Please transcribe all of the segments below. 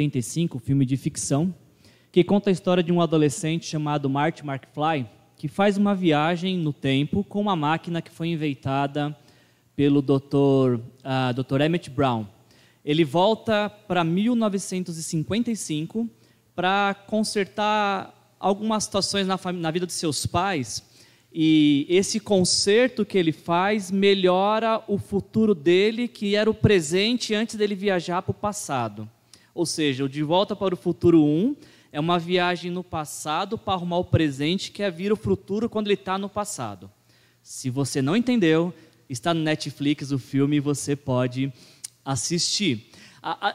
85, filme de ficção, que conta a história de um adolescente chamado Marty McFly, que faz uma viagem no tempo com uma máquina que foi inventada pelo Dr. Uh, Dr. Emmett Brown. Ele volta para 1955 para consertar algumas situações na, na vida de seus pais e esse conserto que ele faz melhora o futuro dele, que era o presente antes dele viajar para o passado. Ou seja, o De Volta para o Futuro 1 é uma viagem no passado para arrumar o presente, que é vir o futuro quando ele está no passado. Se você não entendeu, está no Netflix o filme e você pode assistir.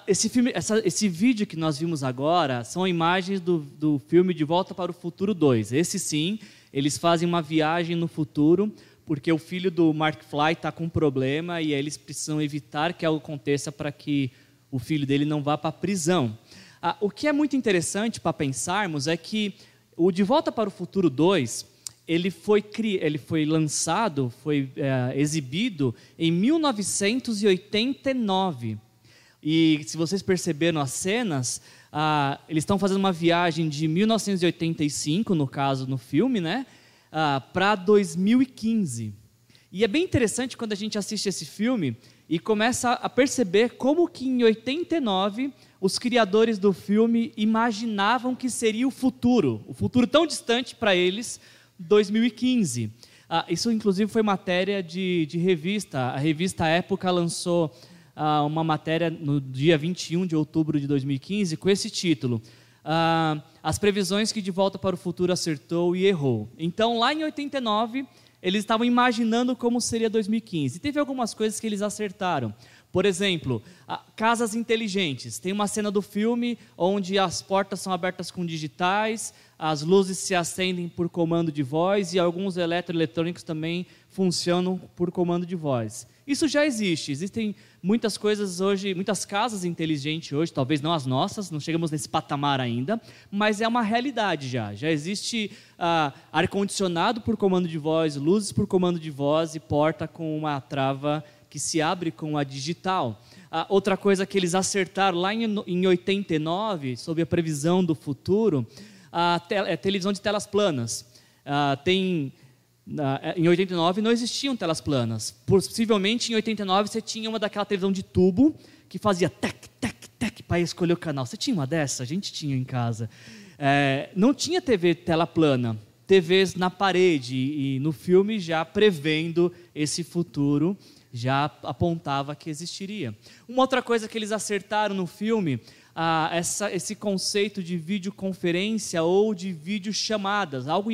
Esse, filme, essa, esse vídeo que nós vimos agora são imagens do, do filme De Volta para o Futuro 2. Esse sim eles fazem uma viagem no futuro, porque o filho do Mark Fly está com um problema e eles precisam evitar que algo aconteça para que o filho dele não vá para a prisão. Ah, o que é muito interessante para pensarmos é que o De Volta para o Futuro 2, ele foi, ele foi lançado, foi é, exibido em 1989. E se vocês perceberam as cenas, ah, eles estão fazendo uma viagem de 1985, no caso, no filme, né? Ah, para 2015. E é bem interessante quando a gente assiste esse filme e começa a perceber como que em 89 os criadores do filme imaginavam que seria o futuro, o futuro tão distante para eles, 2015. Ah, isso, inclusive, foi matéria de, de revista. A revista Época lançou ah, uma matéria no dia 21 de outubro de 2015 com esse título: ah, As previsões que De Volta para o Futuro acertou e errou. Então, lá em 89, eles estavam imaginando como seria 2015. E teve algumas coisas que eles acertaram. Por exemplo, casas inteligentes. Tem uma cena do filme onde as portas são abertas com digitais, as luzes se acendem por comando de voz e alguns eletroeletrônicos também funcionam por comando de voz. Isso já existe. Existem muitas coisas hoje, muitas casas inteligentes hoje, talvez não as nossas, não chegamos nesse patamar ainda, mas é uma realidade já. Já existe ah, ar-condicionado por comando de voz, luzes por comando de voz e porta com uma trava que se abre com a digital. Ah, outra coisa que eles acertaram lá em, em 89, sobre a previsão do futuro, a te, é televisão de telas planas. Ah, tem é, em 89 não existiam telas planas. Possivelmente em 89 você tinha uma daquela televisão de tubo que fazia tec, tec, tec para escolher o canal. Você tinha uma dessa? A gente tinha em casa. É, não tinha TV tela plana, TVs na parede e no filme já prevendo esse futuro já apontava que existiria. Uma outra coisa que eles acertaram no filme ah, essa, esse conceito de videoconferência ou de videochamadas, algo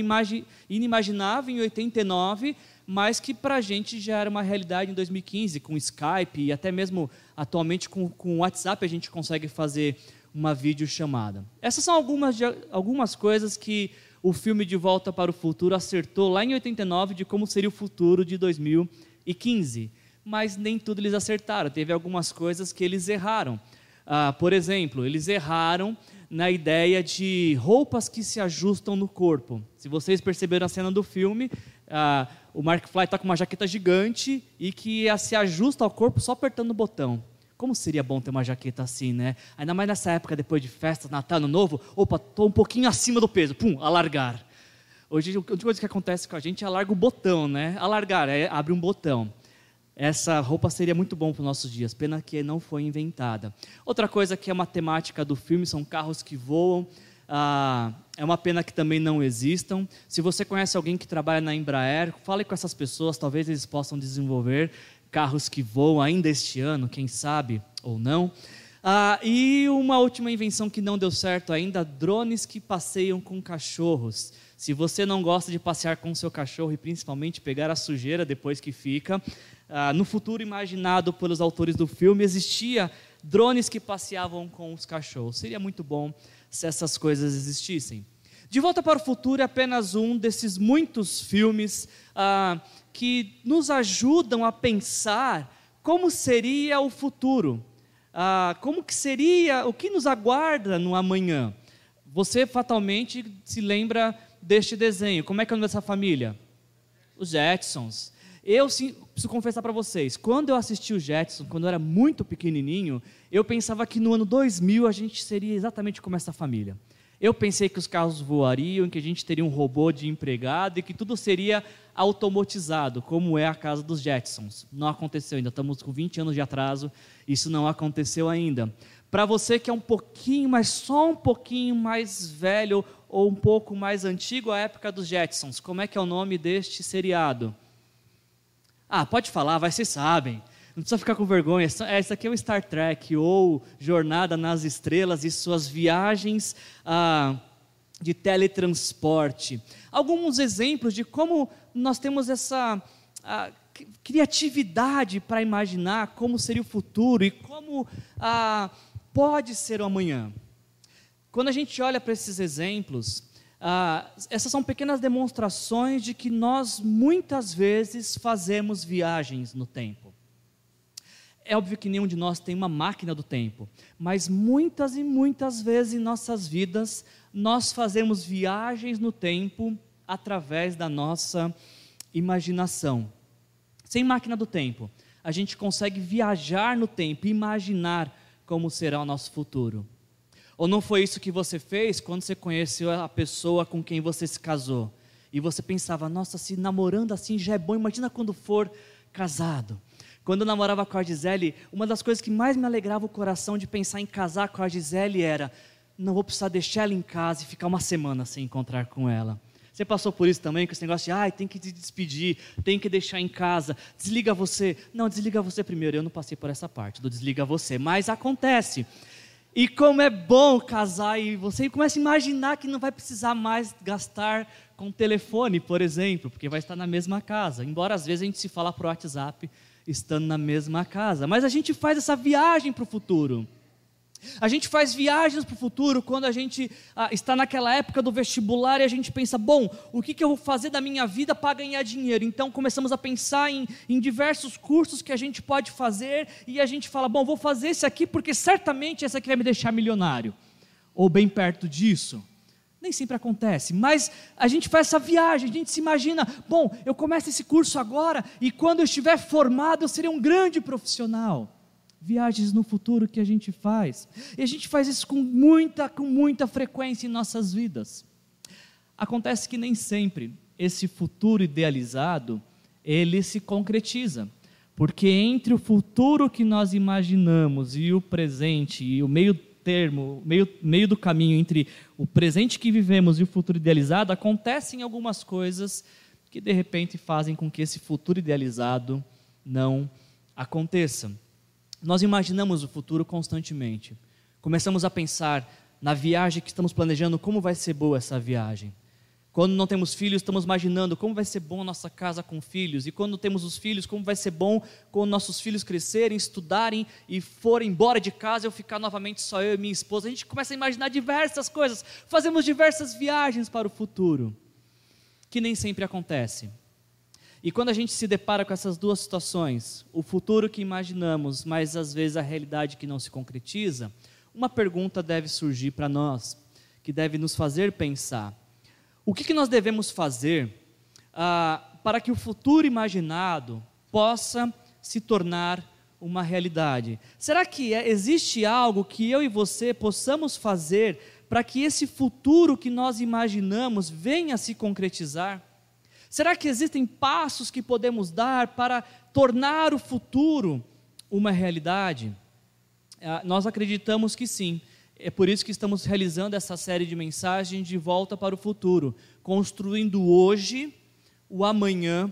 inimaginável em 89, mas que para a gente já era uma realidade em 2015, com Skype e até mesmo atualmente com, com WhatsApp a gente consegue fazer uma videochamada. Essas são algumas, algumas coisas que o filme De Volta para o Futuro acertou lá em 89 de como seria o futuro de 2015. Mas nem tudo eles acertaram, teve algumas coisas que eles erraram. Ah, por exemplo, eles erraram na ideia de roupas que se ajustam no corpo. Se vocês perceberam a cena do filme, ah, o Mark Fly está com uma jaqueta gigante e que se ajusta ao corpo só apertando o botão. Como seria bom ter uma jaqueta assim, né? Ainda mais nessa época, depois de festa, Natal, Ano Novo. Opa, estou um pouquinho acima do peso. Pum, alargar. Hoje, a única coisa que acontece com a gente é alarga o botão, né? Alargar, é, abre um botão. Essa roupa seria muito bom para os nossos dias, pena que não foi inventada. Outra coisa que é uma temática do filme são carros que voam. Ah, é uma pena que também não existam. Se você conhece alguém que trabalha na Embraer, fale com essas pessoas, talvez eles possam desenvolver carros que voam ainda este ano, quem sabe ou não. Ah, e uma última invenção que não deu certo ainda: drones que passeiam com cachorros. Se você não gosta de passear com seu cachorro e principalmente pegar a sujeira depois que fica, ah, no futuro imaginado pelos autores do filme, existia drones que passeavam com os cachorros. Seria muito bom se essas coisas existissem. De Volta para o Futuro é apenas um desses muitos filmes ah, que nos ajudam a pensar como seria o futuro, ah, como que seria, o que nos aguarda no amanhã. Você fatalmente se lembra deste desenho. Como é que é o nome dessa família? Os Jetsons. Eu sim, preciso confessar para vocês, quando eu assisti o Jetson, quando eu era muito pequenininho, eu pensava que no ano 2000 a gente seria exatamente como essa família. Eu pensei que os carros voariam, que a gente teria um robô de empregado e que tudo seria automatizado, como é a casa dos Jetsons. Não aconteceu ainda, estamos com 20 anos de atraso, isso não aconteceu ainda. Para você que é um pouquinho, mas só um pouquinho mais velho ou um pouco mais antigo, a época dos Jetsons, como é que é o nome deste seriado? Ah, pode falar, vai, vocês sabem. Não precisa ficar com vergonha. É, isso aqui é o Star Trek ou Jornada nas Estrelas e suas viagens ah, de teletransporte. Alguns exemplos de como nós temos essa ah, criatividade para imaginar como seria o futuro e como ah, pode ser o amanhã. Quando a gente olha para esses exemplos, ah, essas são pequenas demonstrações de que nós muitas vezes fazemos viagens no tempo. É óbvio que nenhum de nós tem uma máquina do tempo, mas muitas e muitas vezes em nossas vidas nós fazemos viagens no tempo através da nossa imaginação. Sem máquina do tempo, a gente consegue viajar no tempo, imaginar como será o nosso futuro. Ou não foi isso que você fez quando você conheceu a pessoa com quem você se casou? E você pensava, nossa, se namorando assim já é bom, imagina quando for casado. Quando eu namorava com a Gisele, uma das coisas que mais me alegrava o coração de pensar em casar com a Gisele era: não vou precisar deixar ela em casa e ficar uma semana sem encontrar com ela. Você passou por isso também, com esse negócio de, ai, tem que te despedir, tem que deixar em casa, desliga você. Não, desliga você primeiro. Eu não passei por essa parte do desliga você, mas acontece. E como é bom casar e você começa a imaginar que não vai precisar mais gastar com telefone, por exemplo, porque vai estar na mesma casa. Embora às vezes a gente se fala por WhatsApp, estando na mesma casa. Mas a gente faz essa viagem para o futuro. A gente faz viagens para o futuro quando a gente ah, está naquela época do vestibular e a gente pensa: bom, o que, que eu vou fazer da minha vida para ganhar dinheiro? Então começamos a pensar em, em diversos cursos que a gente pode fazer e a gente fala: bom, vou fazer esse aqui porque certamente esse aqui vai me deixar milionário. Ou bem perto disso. Nem sempre acontece, mas a gente faz essa viagem, a gente se imagina, bom, eu começo esse curso agora e quando eu estiver formado eu serei um grande profissional. Viagens no futuro que a gente faz. E a gente faz isso com muita, com muita frequência em nossas vidas. Acontece que nem sempre esse futuro idealizado, ele se concretiza. Porque entre o futuro que nós imaginamos e o presente e o meio termo, meio, meio do caminho entre o presente que vivemos e o futuro idealizado, acontecem algumas coisas que de repente fazem com que esse futuro idealizado não aconteça. Nós imaginamos o futuro constantemente. Começamos a pensar na viagem que estamos planejando, como vai ser boa essa viagem. Quando não temos filhos, estamos imaginando como vai ser bom a nossa casa com filhos. E quando temos os filhos, como vai ser bom quando nossos filhos crescerem, estudarem e forem embora de casa, eu ficar novamente só eu e minha esposa. A gente começa a imaginar diversas coisas. Fazemos diversas viagens para o futuro, que nem sempre acontece. E quando a gente se depara com essas duas situações, o futuro que imaginamos, mas às vezes a realidade que não se concretiza, uma pergunta deve surgir para nós, que deve nos fazer pensar o que, que nós devemos fazer ah, para que o futuro imaginado possa se tornar uma realidade? Será que é, existe algo que eu e você possamos fazer para que esse futuro que nós imaginamos venha a se concretizar? Será que existem passos que podemos dar para tornar o futuro uma realidade? Ah, nós acreditamos que sim. É por isso que estamos realizando essa série de mensagens de volta para o futuro, construindo hoje o amanhã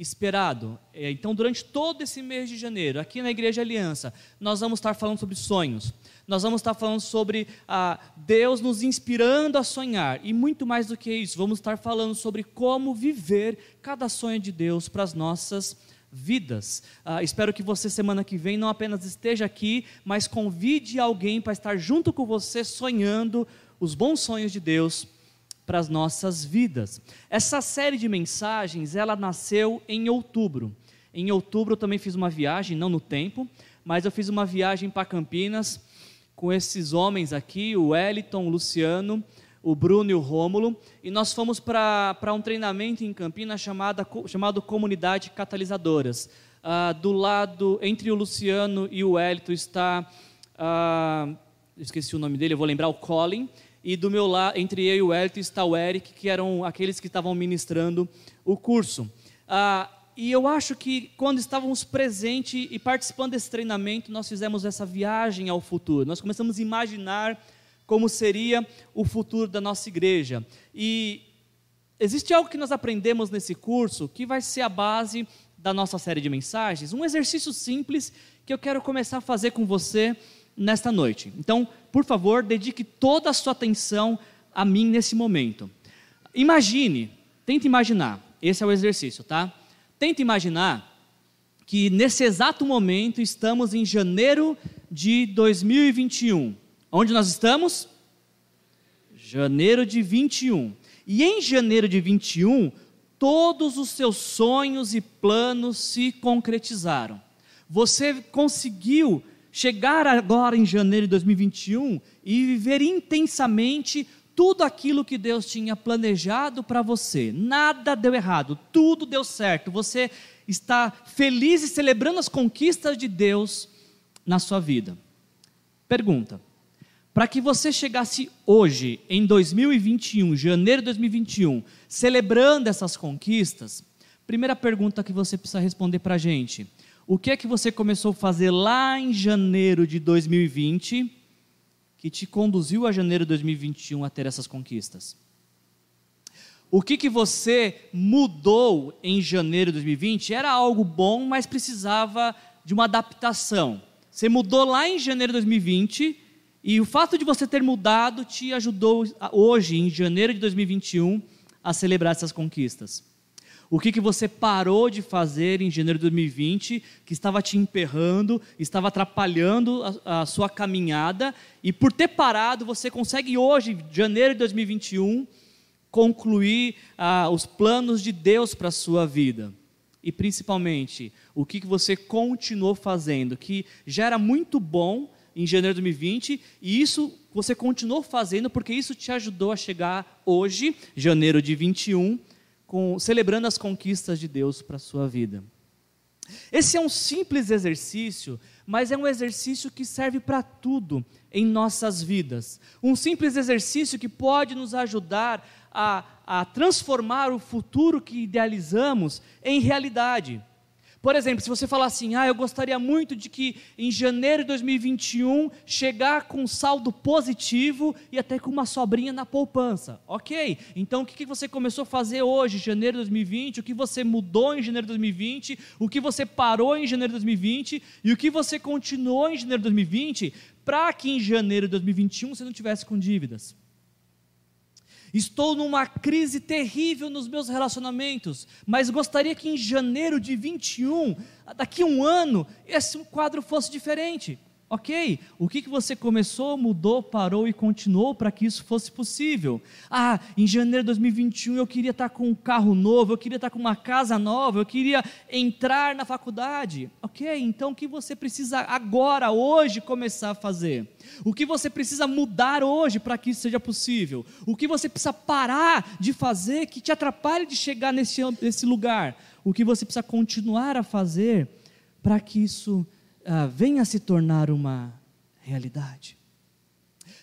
esperado. É, então, durante todo esse mês de janeiro, aqui na Igreja Aliança, nós vamos estar falando sobre sonhos. Nós vamos estar falando sobre ah, Deus nos inspirando a sonhar. E muito mais do que isso, vamos estar falando sobre como viver cada sonho de Deus para as nossas vidas. Ah, espero que você, semana que vem, não apenas esteja aqui, mas convide alguém para estar junto com você, sonhando os bons sonhos de Deus para as nossas vidas. Essa série de mensagens, ela nasceu em outubro. Em outubro eu também fiz uma viagem, não no tempo, mas eu fiz uma viagem para Campinas com esses homens aqui, o Wellington, o Luciano, o Bruno e o Rômulo, e nós fomos para um treinamento em Campinas chamada, chamado Comunidade Catalisadoras. Ah, do lado, entre o Luciano e o Hélito está, ah, esqueci o nome dele, eu vou lembrar, o Colin, e do meu lado, entre eu e o Hélito está o Eric, que eram aqueles que estavam ministrando o curso. Ah, e eu acho que quando estávamos presentes e participando desse treinamento, nós fizemos essa viagem ao futuro. Nós começamos a imaginar como seria o futuro da nossa igreja. E existe algo que nós aprendemos nesse curso que vai ser a base da nossa série de mensagens, um exercício simples que eu quero começar a fazer com você nesta noite. Então, por favor, dedique toda a sua atenção a mim nesse momento. Imagine, tente imaginar, esse é o exercício, tá? Tente imaginar que nesse exato momento estamos em janeiro de 2021. Onde nós estamos? Janeiro de 21. E em janeiro de 21, todos os seus sonhos e planos se concretizaram. Você conseguiu chegar agora em janeiro de 2021 e viver intensamente tudo aquilo que Deus tinha planejado para você. Nada deu errado, tudo deu certo. Você está feliz e celebrando as conquistas de Deus na sua vida. Pergunta: para que você chegasse hoje, em 2021, janeiro de 2021, celebrando essas conquistas, primeira pergunta que você precisa responder para a gente: o que é que você começou a fazer lá em janeiro de 2020 que te conduziu a janeiro de 2021 a ter essas conquistas? O que, que você mudou em janeiro de 2020 era algo bom, mas precisava de uma adaptação. Você mudou lá em janeiro de 2020 e o fato de você ter mudado te ajudou hoje, em janeiro de 2021, a celebrar essas conquistas. O que, que você parou de fazer em janeiro de 2020 que estava te emperrando, estava atrapalhando a, a sua caminhada, e por ter parado, você consegue hoje, janeiro de 2021, concluir ah, os planos de Deus para a sua vida. E principalmente, o que, que você continuou fazendo, que já era muito bom, em janeiro de 2020, e isso você continuou fazendo porque isso te ajudou a chegar hoje, janeiro de 21, com, celebrando as conquistas de Deus para a sua vida. Esse é um simples exercício, mas é um exercício que serve para tudo em nossas vidas. Um simples exercício que pode nos ajudar a, a transformar o futuro que idealizamos em realidade. Por exemplo, se você falar assim, ah, eu gostaria muito de que em janeiro de 2021 chegar com saldo positivo e até com uma sobrinha na poupança. Ok, então o que você começou a fazer hoje, janeiro de 2020? O que você mudou em janeiro de 2020? O que você parou em janeiro de 2020? E o que você continuou em janeiro de 2020 para que em janeiro de 2021 você não tivesse com dívidas? Estou numa crise terrível nos meus relacionamentos, mas gostaria que em janeiro de 21, daqui a um ano, esse quadro fosse diferente. Ok, o que, que você começou, mudou, parou e continuou para que isso fosse possível? Ah, em janeiro de 2021 eu queria estar com um carro novo, eu queria estar com uma casa nova, eu queria entrar na faculdade. Ok, então o que você precisa agora, hoje, começar a fazer? O que você precisa mudar hoje para que isso seja possível? O que você precisa parar de fazer que te atrapalhe de chegar nesse, nesse lugar? O que você precisa continuar a fazer para que isso ah, venha se tornar uma realidade.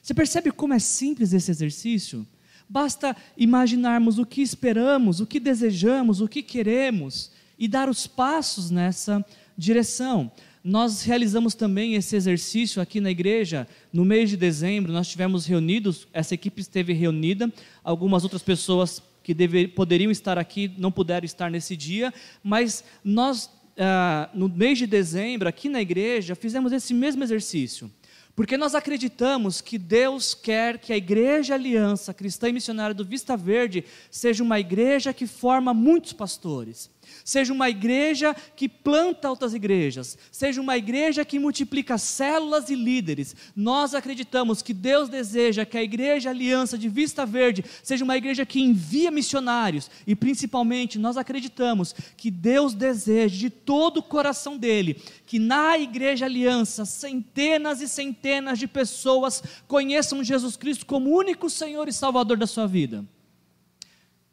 Você percebe como é simples esse exercício? Basta imaginarmos o que esperamos, o que desejamos, o que queremos e dar os passos nessa direção. Nós realizamos também esse exercício aqui na igreja no mês de dezembro. Nós tivemos reunidos, essa equipe esteve reunida, algumas outras pessoas que poderiam estar aqui não puderam estar nesse dia, mas nós ah, no mês de dezembro, aqui na igreja, fizemos esse mesmo exercício. Porque nós acreditamos que Deus quer que a Igreja Aliança Cristã e Missionária do Vista Verde seja uma igreja que forma muitos pastores. Seja uma igreja que planta outras igrejas, seja uma igreja que multiplica células e líderes. Nós acreditamos que Deus deseja que a Igreja Aliança de Vista Verde seja uma igreja que envia missionários e, principalmente, nós acreditamos que Deus deseja de todo o coração dele que na Igreja Aliança centenas e centenas de pessoas conheçam Jesus Cristo como único Senhor e Salvador da sua vida.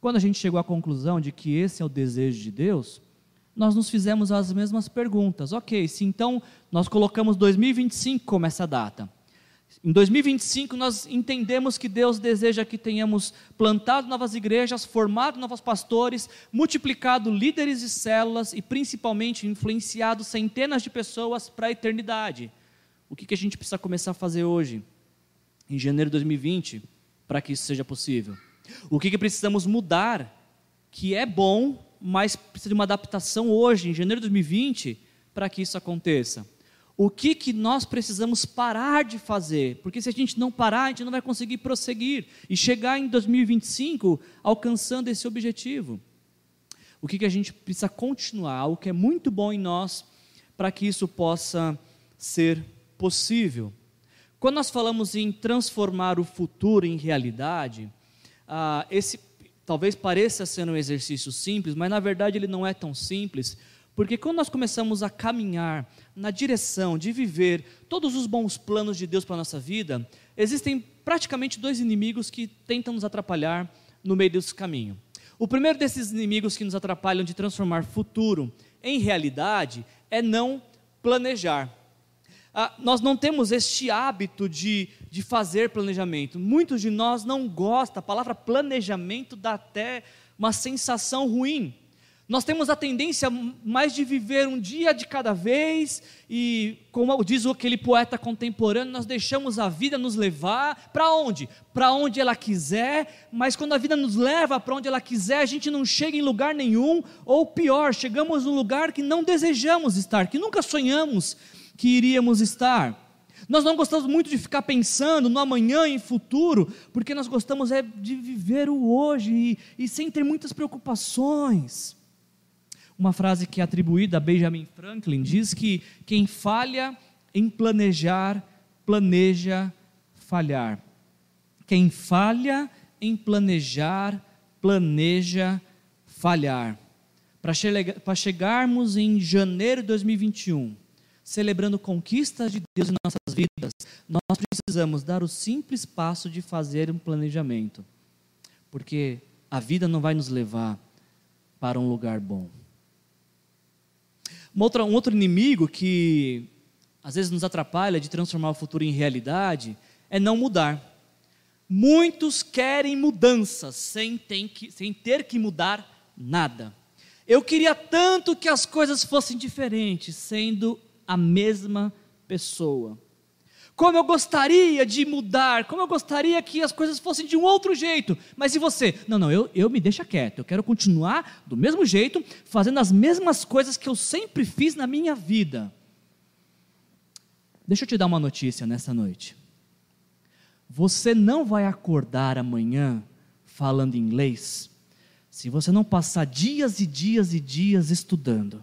Quando a gente chegou à conclusão de que esse é o desejo de Deus, nós nos fizemos as mesmas perguntas. Ok, se então nós colocamos 2025 como essa data. Em 2025 nós entendemos que Deus deseja que tenhamos plantado novas igrejas, formado novos pastores, multiplicado líderes e células e principalmente influenciado centenas de pessoas para a eternidade. O que, que a gente precisa começar a fazer hoje, em janeiro de 2020, para que isso seja possível? O que, que precisamos mudar, que é bom, mas precisa de uma adaptação hoje, em janeiro de 2020, para que isso aconteça. O que, que nós precisamos parar de fazer? Porque se a gente não parar, a gente não vai conseguir prosseguir e chegar em 2025 alcançando esse objetivo. O que, que a gente precisa continuar? Algo que é muito bom em nós para que isso possa ser possível. Quando nós falamos em transformar o futuro em realidade, ah, esse talvez pareça ser um exercício simples, mas na verdade ele não é tão simples, porque quando nós começamos a caminhar na direção de viver todos os bons planos de Deus para a nossa vida, existem praticamente dois inimigos que tentam nos atrapalhar no meio desse caminho. O primeiro desses inimigos que nos atrapalham de transformar futuro em realidade é não planejar ah, nós não temos este hábito de, de fazer planejamento. Muitos de nós não gostam, a palavra planejamento dá até uma sensação ruim. Nós temos a tendência mais de viver um dia de cada vez, e como diz aquele poeta contemporâneo, nós deixamos a vida nos levar para onde? Para onde ela quiser, mas quando a vida nos leva para onde ela quiser, a gente não chega em lugar nenhum, ou pior, chegamos num lugar que não desejamos estar, que nunca sonhamos que iríamos estar. Nós não gostamos muito de ficar pensando no amanhã e futuro, porque nós gostamos é de viver o hoje e, e sem ter muitas preocupações. Uma frase que é atribuída a Benjamin Franklin diz que quem falha em planejar, planeja falhar. Quem falha em planejar, planeja falhar. Para chegarmos em janeiro de 2021, celebrando conquistas de Deus em nossas vidas, nós precisamos dar o simples passo de fazer um planejamento, porque a vida não vai nos levar para um lugar bom. Outra, um outro inimigo que às vezes nos atrapalha de transformar o futuro em realidade é não mudar. Muitos querem mudanças sem, que, sem ter que mudar nada. Eu queria tanto que as coisas fossem diferentes, sendo a mesma pessoa. Como eu gostaria de mudar, como eu gostaria que as coisas fossem de um outro jeito. Mas e você? Não, não, eu, eu me deixa quieto. Eu quero continuar do mesmo jeito, fazendo as mesmas coisas que eu sempre fiz na minha vida. Deixa eu te dar uma notícia nessa noite. Você não vai acordar amanhã falando inglês se você não passar dias e dias e dias estudando.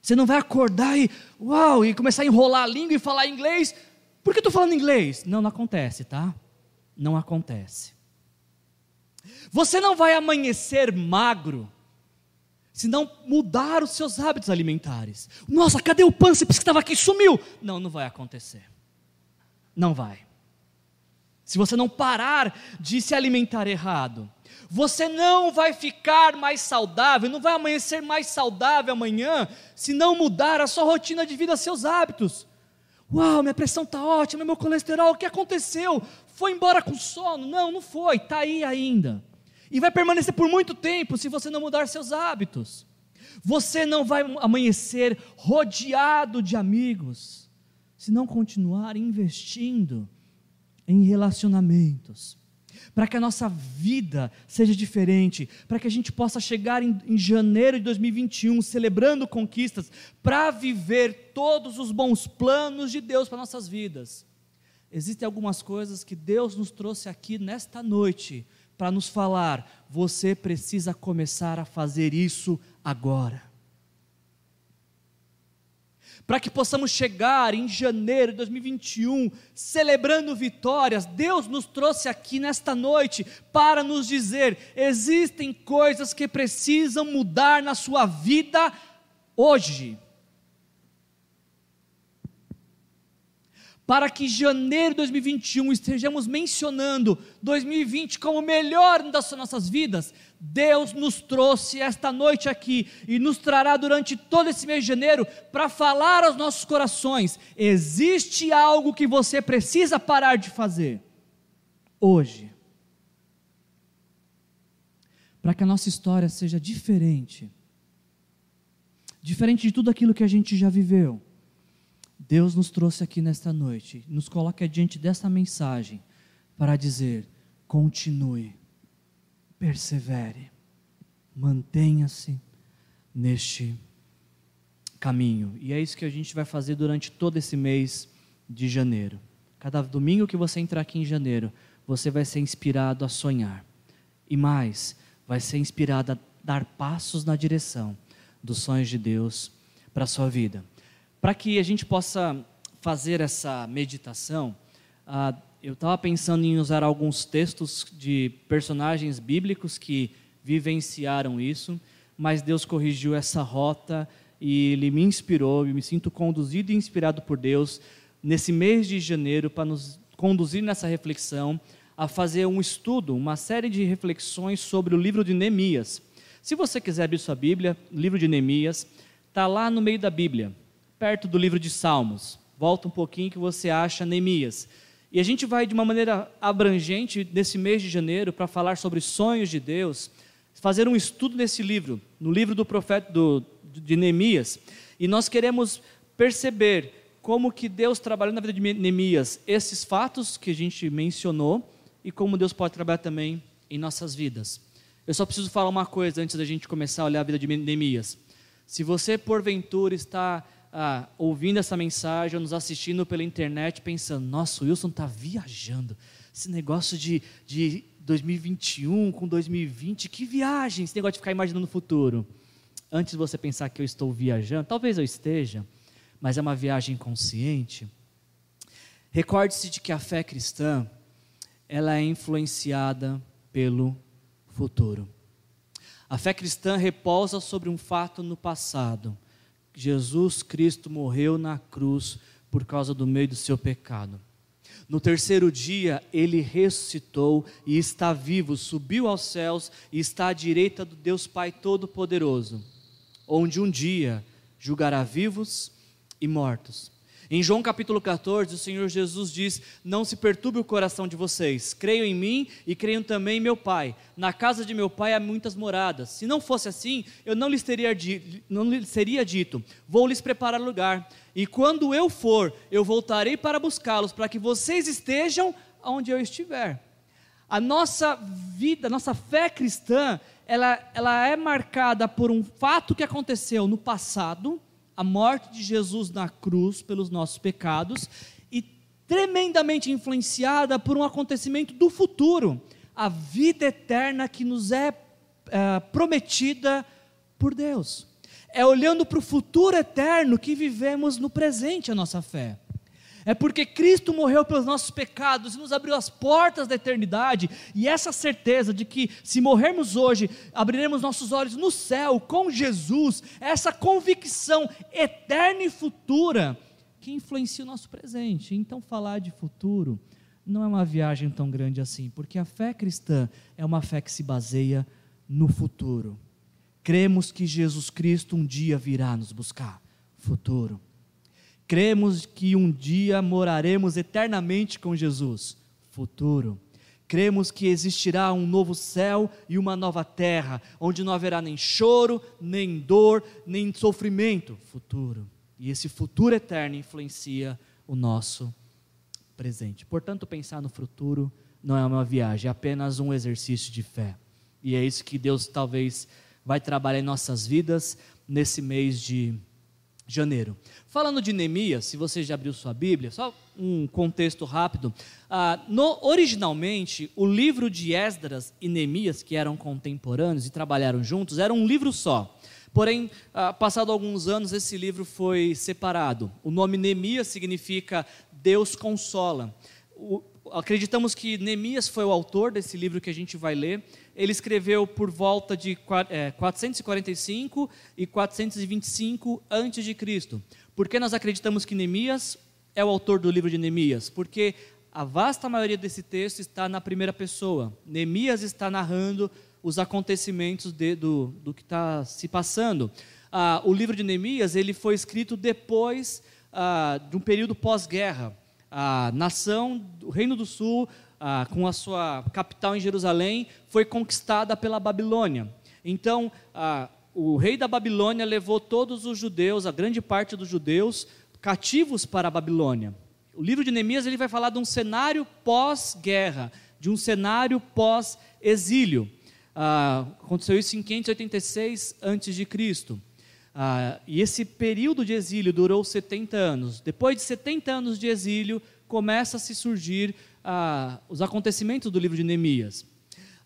Você não vai acordar e, uau, e começar a enrolar a língua e falar inglês. Por que eu estou falando inglês? Não, não acontece, tá? Não acontece. Você não vai amanhecer magro se não mudar os seus hábitos alimentares. Nossa, cadê o pâncreas que estava aqui? Sumiu. Não, não vai acontecer. Não vai. Se você não parar de se alimentar errado, você não vai ficar mais saudável, não vai amanhecer mais saudável amanhã, se não mudar a sua rotina de vida, seus hábitos. Uau, minha pressão está ótima, meu colesterol, o que aconteceu? Foi embora com sono? Não, não foi, está aí ainda. E vai permanecer por muito tempo se você não mudar seus hábitos. Você não vai amanhecer rodeado de amigos, se não continuar investindo em relacionamentos para que a nossa vida seja diferente, para que a gente possa chegar em, em janeiro de 2021 celebrando conquistas, para viver todos os bons planos de Deus para nossas vidas. Existem algumas coisas que Deus nos trouxe aqui nesta noite para nos falar: você precisa começar a fazer isso agora. Para que possamos chegar em janeiro de 2021 celebrando vitórias, Deus nos trouxe aqui nesta noite para nos dizer: existem coisas que precisam mudar na sua vida hoje. para que janeiro de 2021 estejamos mencionando 2020 como o melhor das nossas vidas, Deus nos trouxe esta noite aqui e nos trará durante todo esse mês de janeiro para falar aos nossos corações: existe algo que você precisa parar de fazer hoje, para que a nossa história seja diferente, diferente de tudo aquilo que a gente já viveu. Deus nos trouxe aqui nesta noite, nos coloca diante dessa mensagem para dizer: continue, persevere, mantenha-se neste caminho. E é isso que a gente vai fazer durante todo esse mês de janeiro. Cada domingo que você entrar aqui em janeiro, você vai ser inspirado a sonhar. E mais, vai ser inspirado a dar passos na direção dos sonhos de Deus para a sua vida. Para que a gente possa fazer essa meditação, uh, eu estava pensando em usar alguns textos de personagens bíblicos que vivenciaram isso, mas Deus corrigiu essa rota e Ele me inspirou, eu me sinto conduzido e inspirado por Deus nesse mês de janeiro para nos conduzir nessa reflexão a fazer um estudo, uma série de reflexões sobre o livro de Neemias. Se você quiser abrir sua Bíblia, o livro de Neemias está lá no meio da Bíblia perto do livro de Salmos. Volta um pouquinho que você acha Neemias. E a gente vai de uma maneira abrangente nesse mês de janeiro para falar sobre sonhos de Deus, fazer um estudo nesse livro, no livro do profeta do, de Neemias. E nós queremos perceber como que Deus trabalhou na vida de Neemias esses fatos que a gente mencionou e como Deus pode trabalhar também em nossas vidas. Eu só preciso falar uma coisa antes da gente começar a olhar a vida de Neemias. Se você porventura está ah, ouvindo essa mensagem ou nos assistindo pela internet pensando: nossa, o Wilson está viajando. Esse negócio de, de 2021 com 2020, que viagem! Esse negócio de ficar imaginando o futuro. Antes de você pensar que eu estou viajando, talvez eu esteja, mas é uma viagem consciente. Recorde-se de que a fé cristã ela é influenciada pelo futuro. A fé cristã repousa sobre um fato no passado Jesus Cristo morreu na cruz por causa do meio do seu pecado. No terceiro dia, ele ressuscitou e está vivo, subiu aos céus e está à direita do Deus Pai Todo-Poderoso, onde um dia julgará vivos e mortos. Em João capítulo 14, o Senhor Jesus diz: Não se perturbe o coração de vocês, creiam em mim e creiam também em meu Pai. Na casa de meu Pai há muitas moradas. Se não fosse assim, eu não lhes, teria dito, não lhes seria dito: Vou lhes preparar lugar. E quando eu for, eu voltarei para buscá-los, para que vocês estejam onde eu estiver. A nossa vida, a nossa fé cristã, ela, ela é marcada por um fato que aconteceu no passado a morte de Jesus na cruz pelos nossos pecados e tremendamente influenciada por um acontecimento do futuro, a vida eterna que nos é, é prometida por Deus. É olhando para o futuro eterno que vivemos no presente a nossa fé. É porque Cristo morreu pelos nossos pecados e nos abriu as portas da eternidade, e essa certeza de que se morrermos hoje, abriremos nossos olhos no céu com Jesus, essa convicção eterna e futura que influencia o nosso presente. Então, falar de futuro não é uma viagem tão grande assim, porque a fé cristã é uma fé que se baseia no futuro. Cremos que Jesus Cristo um dia virá nos buscar. Futuro. Cremos que um dia moraremos eternamente com Jesus. Futuro. Cremos que existirá um novo céu e uma nova terra, onde não haverá nem choro, nem dor, nem sofrimento. Futuro. E esse futuro eterno influencia o nosso presente. Portanto, pensar no futuro não é uma viagem, é apenas um exercício de fé. E é isso que Deus talvez vai trabalhar em nossas vidas nesse mês de janeiro. Falando de Neemias, se você já abriu sua Bíblia, só um contexto rápido. Ah, no, originalmente, o livro de Esdras e Neemias, que eram contemporâneos e trabalharam juntos, era um livro só. Porém, ah, passado alguns anos, esse livro foi separado. O nome Neemias significa Deus consola. O, acreditamos que Neemias foi o autor desse livro que a gente vai ler. Ele escreveu por volta de 445 e 425 antes de Cristo. Por que nós acreditamos que Neemias é o autor do livro de Neemias? Porque a vasta maioria desse texto está na primeira pessoa. Neemias está narrando os acontecimentos de, do, do que está se passando. Ah, o livro de Neemias ele foi escrito depois ah, de um período pós-guerra. A nação, o Reino do Sul, ah, com a sua capital em Jerusalém, foi conquistada pela Babilônia. Então, ah, o rei da Babilônia levou todos os judeus, a grande parte dos judeus, cativos para a Babilônia. O livro de Neemias ele vai falar de um cenário pós-guerra, de um cenário pós-exílio. Ah, aconteceu isso em 586 a.C. Ah, e esse período de exílio durou 70 anos. Depois de 70 anos de exílio, começa a se surgir ah, os acontecimentos do livro de Neemias.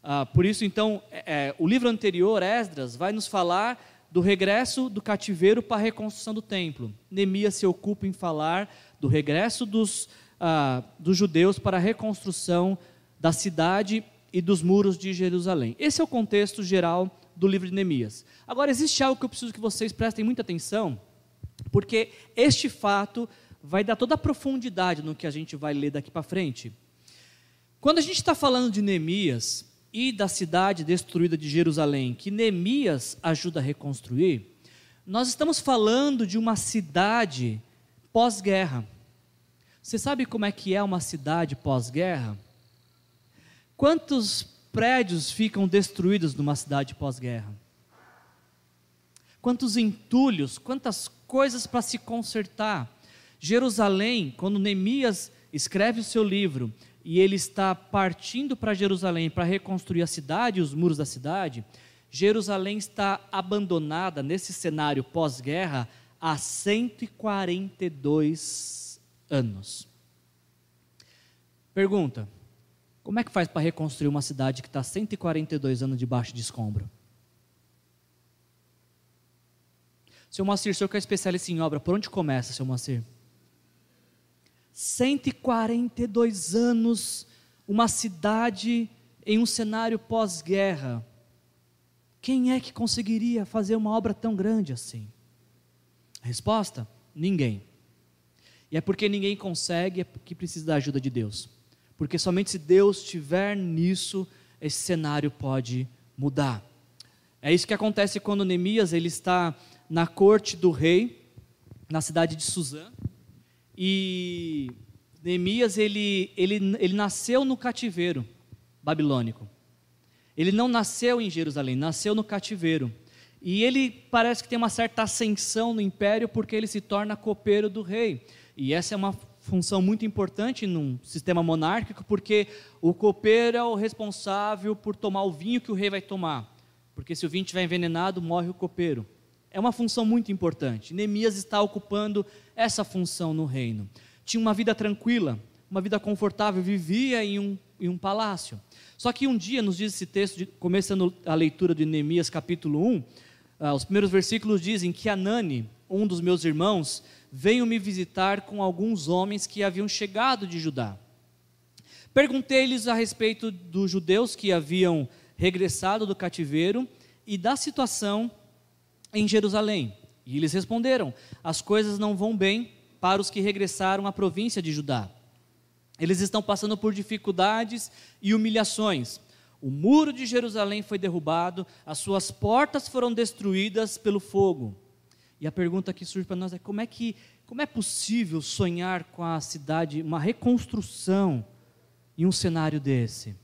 Ah, por isso, então, é, é, o livro anterior, Esdras, vai nos falar do regresso do cativeiro para a reconstrução do templo. Neemias se ocupa em falar do regresso dos, ah, dos judeus para a reconstrução da cidade e dos muros de Jerusalém. Esse é o contexto geral do livro de Neemias. Agora, existe algo que eu preciso que vocês prestem muita atenção, porque este fato vai dar toda a profundidade no que a gente vai ler daqui para frente. Quando a gente está falando de Neemias, e da cidade destruída de Jerusalém, que Neemias ajuda a reconstruir, nós estamos falando de uma cidade pós-guerra. Você sabe como é que é uma cidade pós-guerra? Quantos prédios ficam destruídos numa cidade pós-guerra? Quantos entulhos, quantas coisas para se consertar? Jerusalém, quando Neemias escreve o seu livro, e ele está partindo para Jerusalém para reconstruir a cidade, os muros da cidade, Jerusalém está abandonada nesse cenário pós-guerra há 142 anos. Pergunta: como é que faz para reconstruir uma cidade que está 142 anos debaixo de escombro? Seu Moacir, o senhor que é especialista em obra, por onde começa, seu Moacir? 142 anos, uma cidade em um cenário pós-guerra. Quem é que conseguiria fazer uma obra tão grande assim? Resposta: ninguém. E é porque ninguém consegue, é porque precisa da ajuda de Deus. Porque somente se Deus estiver nisso, esse cenário pode mudar. É isso que acontece quando Neemias ele está na corte do rei, na cidade de Suzã. E Neemias, ele, ele, ele nasceu no cativeiro babilônico. Ele não nasceu em Jerusalém, nasceu no cativeiro. E ele parece que tem uma certa ascensão no império porque ele se torna copeiro do rei. E essa é uma função muito importante num sistema monárquico, porque o copeiro é o responsável por tomar o vinho que o rei vai tomar. Porque se o vinho estiver envenenado, morre o copeiro. É uma função muito importante. Neemias está ocupando essa função no reino. Tinha uma vida tranquila, uma vida confortável, vivia em um, em um palácio. Só que um dia, nos diz esse texto, de, começando a leitura de Neemias capítulo 1, ah, os primeiros versículos dizem que Anani, um dos meus irmãos, veio me visitar com alguns homens que haviam chegado de Judá. Perguntei-lhes a respeito dos judeus que haviam regressado do cativeiro e da situação em Jerusalém. E eles responderam: As coisas não vão bem para os que regressaram à província de Judá. Eles estão passando por dificuldades e humilhações. O muro de Jerusalém foi derrubado, as suas portas foram destruídas pelo fogo. E a pergunta que surge para nós é como é que como é possível sonhar com a cidade, uma reconstrução em um cenário desse?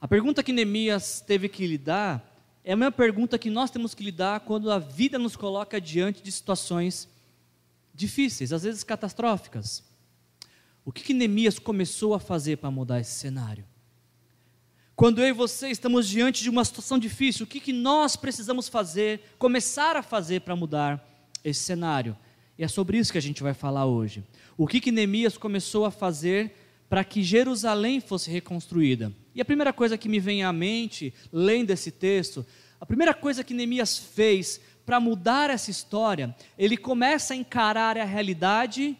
A pergunta que Neemias teve que lidar é a mesma pergunta que nós temos que lidar quando a vida nos coloca diante de situações difíceis, às vezes catastróficas. O que, que Neemias começou a fazer para mudar esse cenário? Quando eu e você estamos diante de uma situação difícil, o que, que nós precisamos fazer, começar a fazer para mudar esse cenário. E é sobre isso que a gente vai falar hoje. O que, que Neemias começou a fazer para que Jerusalém fosse reconstruída? E a primeira coisa que me vem à mente, lendo esse texto, a primeira coisa que Neemias fez para mudar essa história, ele começa a encarar a realidade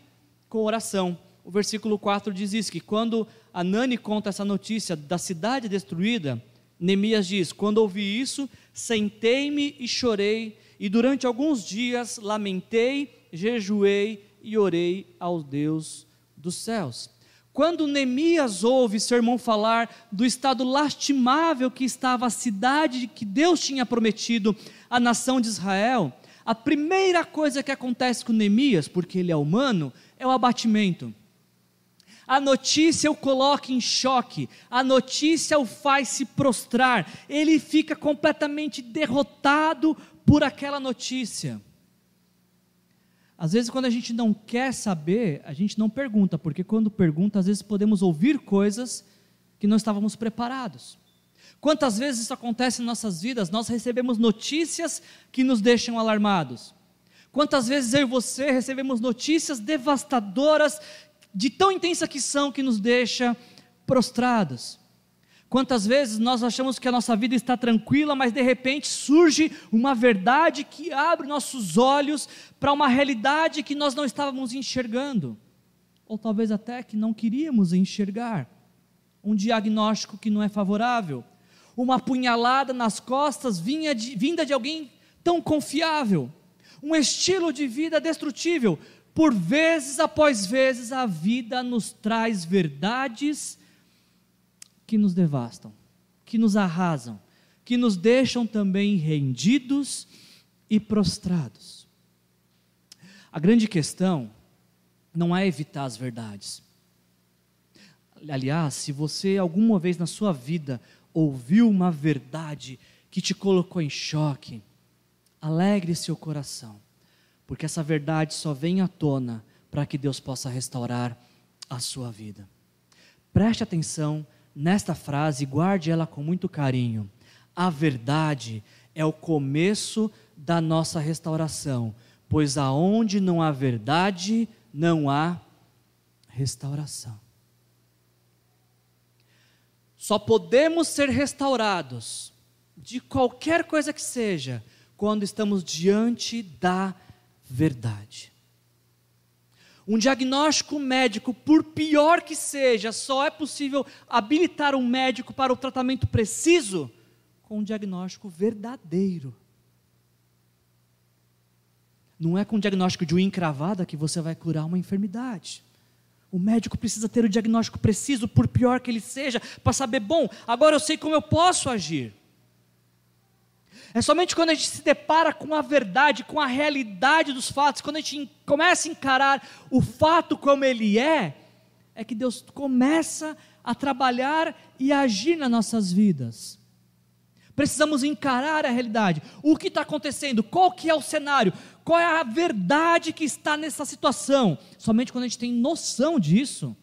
com oração. O versículo 4 diz isso: que quando Anani conta essa notícia da cidade destruída, Neemias diz: Quando ouvi isso, sentei-me e chorei, e durante alguns dias lamentei, jejuei e orei ao Deus dos céus. Quando Neemias ouve seu irmão falar do estado lastimável que estava a cidade que Deus tinha prometido à nação de Israel, a primeira coisa que acontece com Neemias, porque ele é humano, é o abatimento. A notícia o coloca em choque, a notícia o faz se prostrar, ele fica completamente derrotado por aquela notícia. Às vezes, quando a gente não quer saber, a gente não pergunta, porque quando pergunta, às vezes podemos ouvir coisas que não estávamos preparados. Quantas vezes isso acontece em nossas vidas? Nós recebemos notícias que nos deixam alarmados. Quantas vezes eu e você recebemos notícias devastadoras, de tão intensa que são, que nos deixa prostrados? Quantas vezes nós achamos que a nossa vida está tranquila, mas de repente surge uma verdade que abre nossos olhos para uma realidade que nós não estávamos enxergando, ou talvez até que não queríamos enxergar. Um diagnóstico que não é favorável, uma punhalada nas costas vinha de, vinda de alguém tão confiável, um estilo de vida destrutível. Por vezes após vezes, a vida nos traz verdades que nos devastam, que nos arrasam, que nos deixam também rendidos e prostrados. A grande questão não é evitar as verdades. Aliás, se você alguma vez na sua vida ouviu uma verdade que te colocou em choque, alegre seu coração, porque essa verdade só vem à tona para que Deus possa restaurar a sua vida. Preste atenção nesta frase, guarde ela com muito carinho. A verdade é o começo da nossa restauração, pois aonde não há verdade, não há restauração. Só podemos ser restaurados de qualquer coisa que seja quando estamos diante da verdade. Um diagnóstico médico, por pior que seja, só é possível habilitar um médico para o tratamento preciso com um diagnóstico verdadeiro. Não é com o diagnóstico de unha encravada que você vai curar uma enfermidade. O médico precisa ter o diagnóstico preciso, por pior que ele seja, para saber, bom, agora eu sei como eu posso agir. É somente quando a gente se depara com a verdade, com a realidade dos fatos, quando a gente começa a encarar o fato como ele é, é que Deus começa a trabalhar e a agir nas nossas vidas. Precisamos encarar a realidade. O que está acontecendo? Qual que é o cenário? Qual é a verdade que está nessa situação? Somente quando a gente tem noção disso,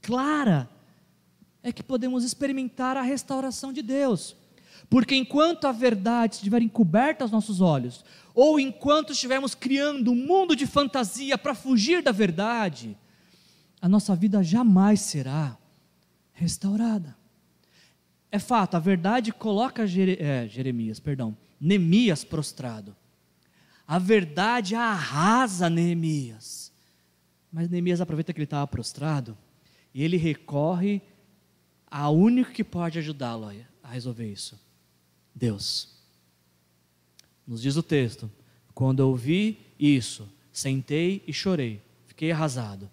clara, é que podemos experimentar a restauração de Deus. Porque enquanto a verdade estiver encoberta aos nossos olhos, ou enquanto estivermos criando um mundo de fantasia para fugir da verdade, a nossa vida jamais será restaurada. É fato, a verdade coloca Jere, é, Jeremias, perdão, Neemias prostrado. A verdade arrasa Neemias. Mas Neemias aproveita que ele estava prostrado e ele recorre a único que pode ajudá-lo a resolver isso. Deus. Nos diz o texto: quando ouvi isso, sentei e chorei, fiquei arrasado.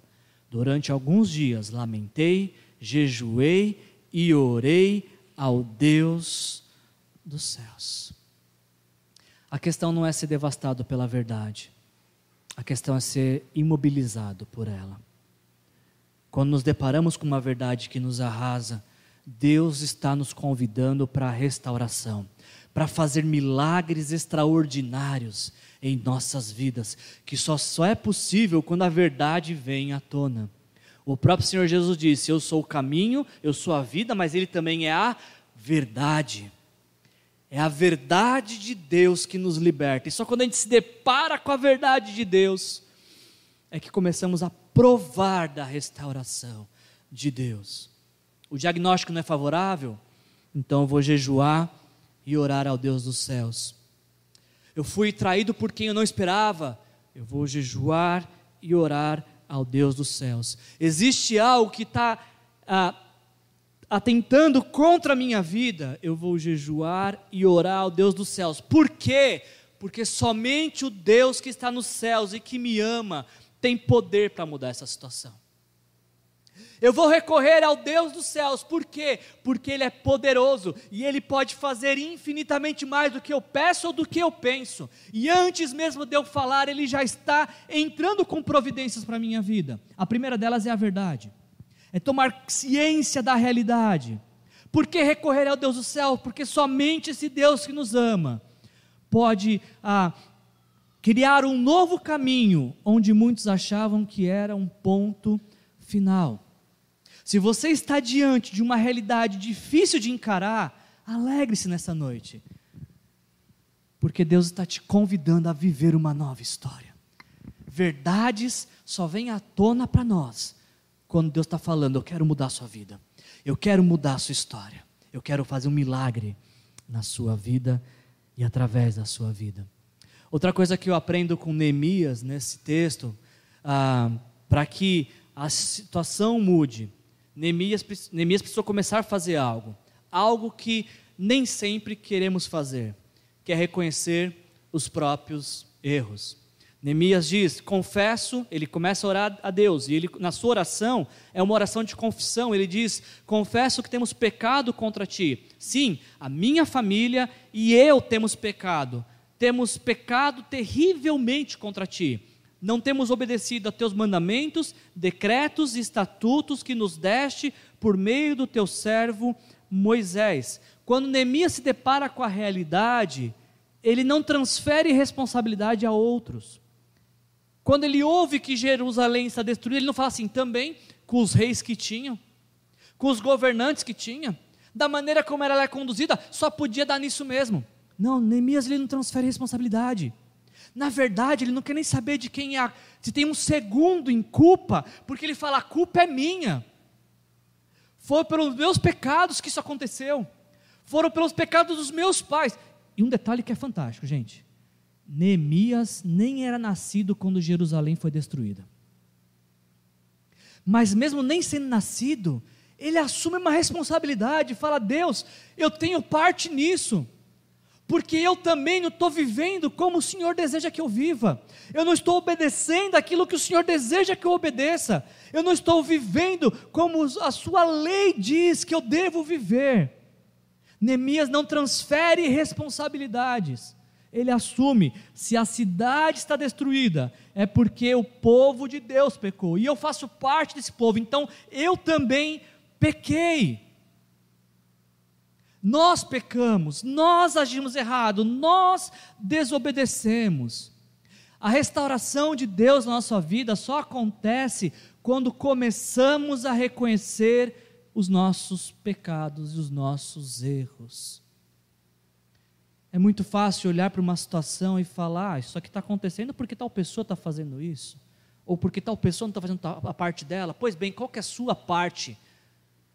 Durante alguns dias lamentei, jejuei e orei ao Deus dos céus. A questão não é ser devastado pela verdade, a questão é ser imobilizado por ela. Quando nos deparamos com uma verdade que nos arrasa, Deus está nos convidando para a restauração para fazer milagres extraordinários em nossas vidas, que só, só é possível quando a verdade vem à tona. O próprio Senhor Jesus disse: Eu sou o caminho, eu sou a vida, mas Ele também é a verdade. É a verdade de Deus que nos liberta. E só quando a gente se depara com a verdade de Deus é que começamos a provar da restauração de Deus. O diagnóstico não é favorável, então eu vou jejuar e orar ao Deus dos céus. Eu fui traído por quem eu não esperava, eu vou jejuar e orar ao Deus dos céus. Existe algo que está ah, atentando contra a minha vida, eu vou jejuar e orar ao Deus dos céus. Por quê? Porque somente o Deus que está nos céus e que me ama tem poder para mudar essa situação. Eu vou recorrer ao Deus dos céus, por quê? Porque Ele é poderoso e Ele pode fazer infinitamente mais do que eu peço ou do que eu penso. E antes mesmo de eu falar, Ele já está entrando com providências para a minha vida. A primeira delas é a verdade, é tomar ciência da realidade. Por que recorrer ao Deus do céu? Porque somente esse Deus que nos ama pode ah, criar um novo caminho onde muitos achavam que era um ponto final. Se você está diante de uma realidade difícil de encarar, alegre-se nessa noite, porque Deus está te convidando a viver uma nova história. Verdades só vêm à tona para nós quando Deus está falando: Eu quero mudar a sua vida, eu quero mudar a sua história, eu quero fazer um milagre na sua vida e através da sua vida. Outra coisa que eu aprendo com Neemias nesse texto, ah, para que a situação mude, Neemias, Neemias precisou começar a fazer algo, algo que nem sempre queremos fazer, que é reconhecer os próprios erros. Neemias diz: confesso, ele começa a orar a Deus, e ele, na sua oração, é uma oração de confissão. Ele diz: confesso que temos pecado contra ti. Sim, a minha família e eu temos pecado, temos pecado terrivelmente contra ti não temos obedecido a teus mandamentos, decretos e estatutos que nos deste por meio do teu servo Moisés. Quando Neemias se depara com a realidade, ele não transfere responsabilidade a outros. Quando ele ouve que Jerusalém está destruída, ele não fala assim, também com os reis que tinham, com os governantes que tinha, da maneira como ela é conduzida, só podia dar nisso mesmo. Não, Neemias ele não transfere responsabilidade. Na verdade, ele não quer nem saber de quem é, se tem um segundo em culpa, porque ele fala: a culpa é minha. Foi pelos meus pecados que isso aconteceu. Foram pelos pecados dos meus pais. E um detalhe que é fantástico, gente. Neemias nem era nascido quando Jerusalém foi destruída. Mas mesmo nem sendo nascido, ele assume uma responsabilidade, fala: Deus, eu tenho parte nisso porque eu também não estou vivendo como o Senhor deseja que eu viva, eu não estou obedecendo aquilo que o Senhor deseja que eu obedeça, eu não estou vivendo como a Sua lei diz que eu devo viver. Neemias não transfere responsabilidades, ele assume: se a cidade está destruída, é porque o povo de Deus pecou, e eu faço parte desse povo, então eu também pequei. Nós pecamos, nós agimos errado, nós desobedecemos. A restauração de Deus na nossa vida só acontece quando começamos a reconhecer os nossos pecados e os nossos erros. É muito fácil olhar para uma situação e falar: ah, isso aqui está acontecendo porque tal pessoa está fazendo isso, ou porque tal pessoa não está fazendo a parte dela. Pois bem, qual é a sua parte?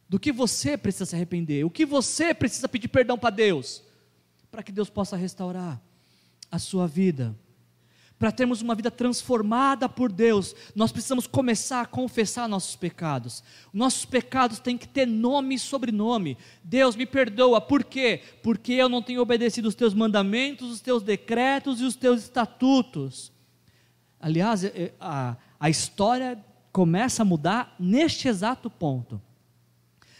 Do que você precisa se arrepender, o que você precisa pedir perdão para Deus, para que Deus possa restaurar a sua vida. Para termos uma vida transformada por Deus, nós precisamos começar a confessar nossos pecados. Nossos pecados têm que ter nome e sobrenome. Deus me perdoa, por quê? Porque eu não tenho obedecido os teus mandamentos, os teus decretos e os teus estatutos. Aliás, a, a história começa a mudar neste exato ponto.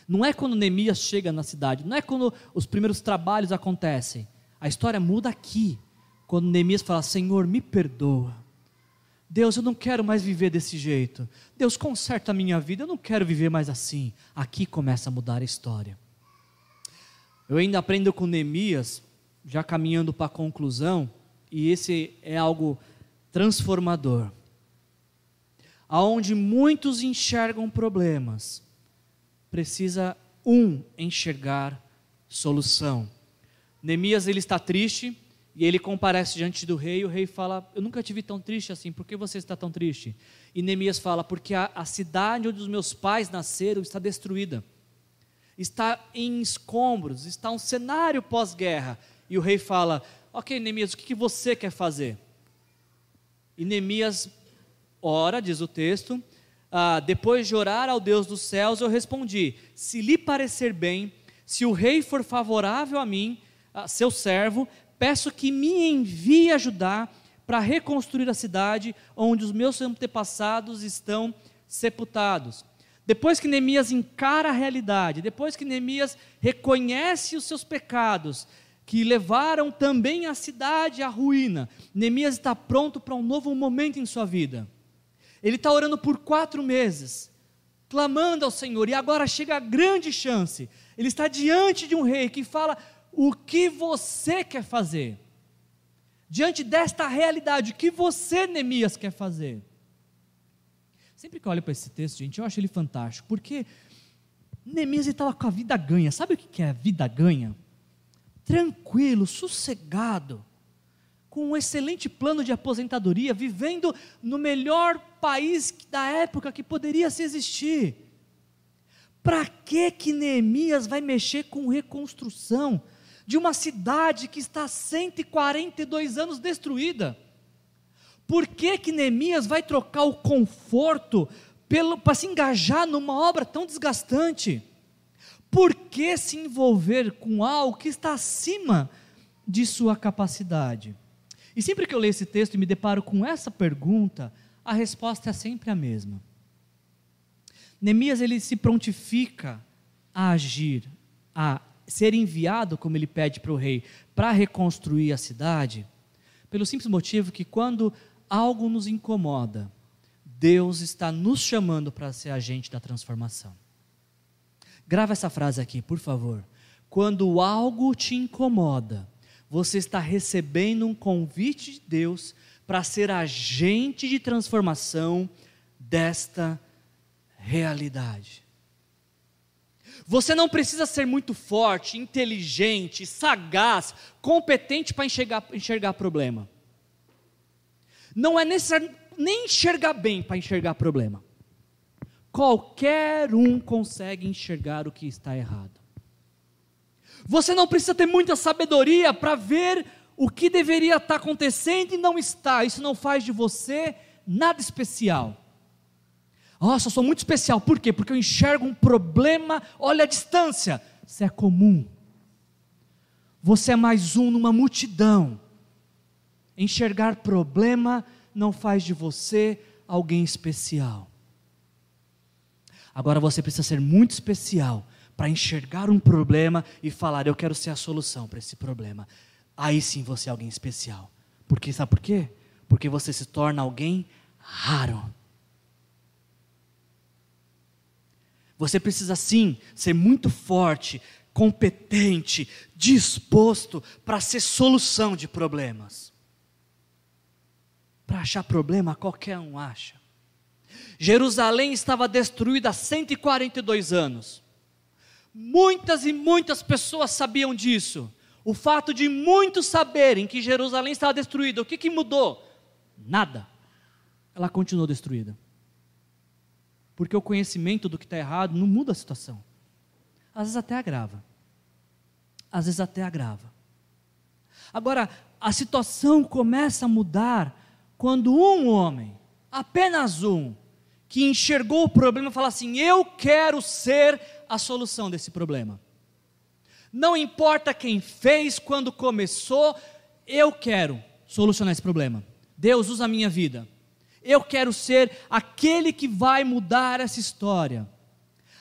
Não é quando Neemias chega na cidade, não é quando os primeiros trabalhos acontecem. A história muda aqui, quando Neemias fala: Senhor, me perdoa. Deus, eu não quero mais viver desse jeito. Deus, conserta a minha vida, eu não quero viver mais assim. Aqui começa a mudar a história. Eu ainda aprendo com Neemias, já caminhando para a conclusão, e esse é algo transformador. Aonde muitos enxergam problemas, precisa um enxergar solução. Neemias ele está triste e ele comparece diante do rei. E o rei fala: Eu nunca tive tão triste assim, por que você está tão triste? E Neemias fala: Porque a, a cidade onde os meus pais nasceram está destruída, está em escombros, está um cenário pós-guerra. E o rei fala: Ok, Neemias, o que, que você quer fazer? E Neemias ora, diz o texto, ah, depois de orar ao Deus dos céus, eu respondi: Se lhe parecer bem, se o rei for favorável a mim, a seu servo, peço que me envie ajudar para reconstruir a cidade onde os meus antepassados estão sepultados. Depois que Neemias encara a realidade, depois que Neemias reconhece os seus pecados, que levaram também a cidade à ruína, Neemias está pronto para um novo momento em sua vida. Ele está orando por quatro meses, clamando ao Senhor, e agora chega a grande chance. Ele está diante de um rei que fala: O que você quer fazer? Diante desta realidade, o que você, Neemias, quer fazer? Sempre que eu olho para esse texto, gente, eu acho ele fantástico, porque Neemias estava com a vida ganha. Sabe o que é a vida ganha? Tranquilo, sossegado com um excelente plano de aposentadoria, vivendo no melhor país da época que poderia se existir. Para que que Neemias vai mexer com reconstrução de uma cidade que está há 142 anos destruída? Por que que Neemias vai trocar o conforto para se engajar numa obra tão desgastante? Por que se envolver com algo que está acima de sua capacidade? E sempre que eu leio esse texto e me deparo com essa pergunta, a resposta é sempre a mesma. Neemias ele se prontifica a agir, a ser enviado, como ele pede para o rei, para reconstruir a cidade, pelo simples motivo que quando algo nos incomoda, Deus está nos chamando para ser agente da transformação. Grava essa frase aqui, por favor. Quando algo te incomoda, você está recebendo um convite de Deus para ser agente de transformação desta realidade. Você não precisa ser muito forte, inteligente, sagaz, competente para enxergar, enxergar problema. Não é necessário nem enxergar bem para enxergar problema. Qualquer um consegue enxergar o que está errado. Você não precisa ter muita sabedoria para ver o que deveria estar acontecendo e não está. Isso não faz de você nada especial. Nossa, eu sou muito especial. Por quê? Porque eu enxergo um problema, olha a distância. Isso é comum. Você é mais um numa multidão. Enxergar problema não faz de você alguém especial. Agora você precisa ser muito especial para enxergar um problema e falar: Eu quero ser a solução para esse problema. Aí sim você é alguém especial. Porque sabe por quê? Porque você se torna alguém raro. Você precisa sim ser muito forte, competente, disposto para ser solução de problemas. Para achar problema, qualquer um acha. Jerusalém estava destruída há 142 anos. Muitas e muitas pessoas sabiam disso. O fato de muitos saberem que Jerusalém estava destruída, o que, que mudou? Nada. Ela continuou destruída. Porque o conhecimento do que está errado não muda a situação. Às vezes até agrava. Às vezes até agrava. Agora, a situação começa a mudar quando um homem, apenas um, que enxergou o problema, fala assim: Eu quero ser a solução desse problema. Não importa quem fez, quando começou, eu quero solucionar esse problema. Deus usa a minha vida. Eu quero ser aquele que vai mudar essa história.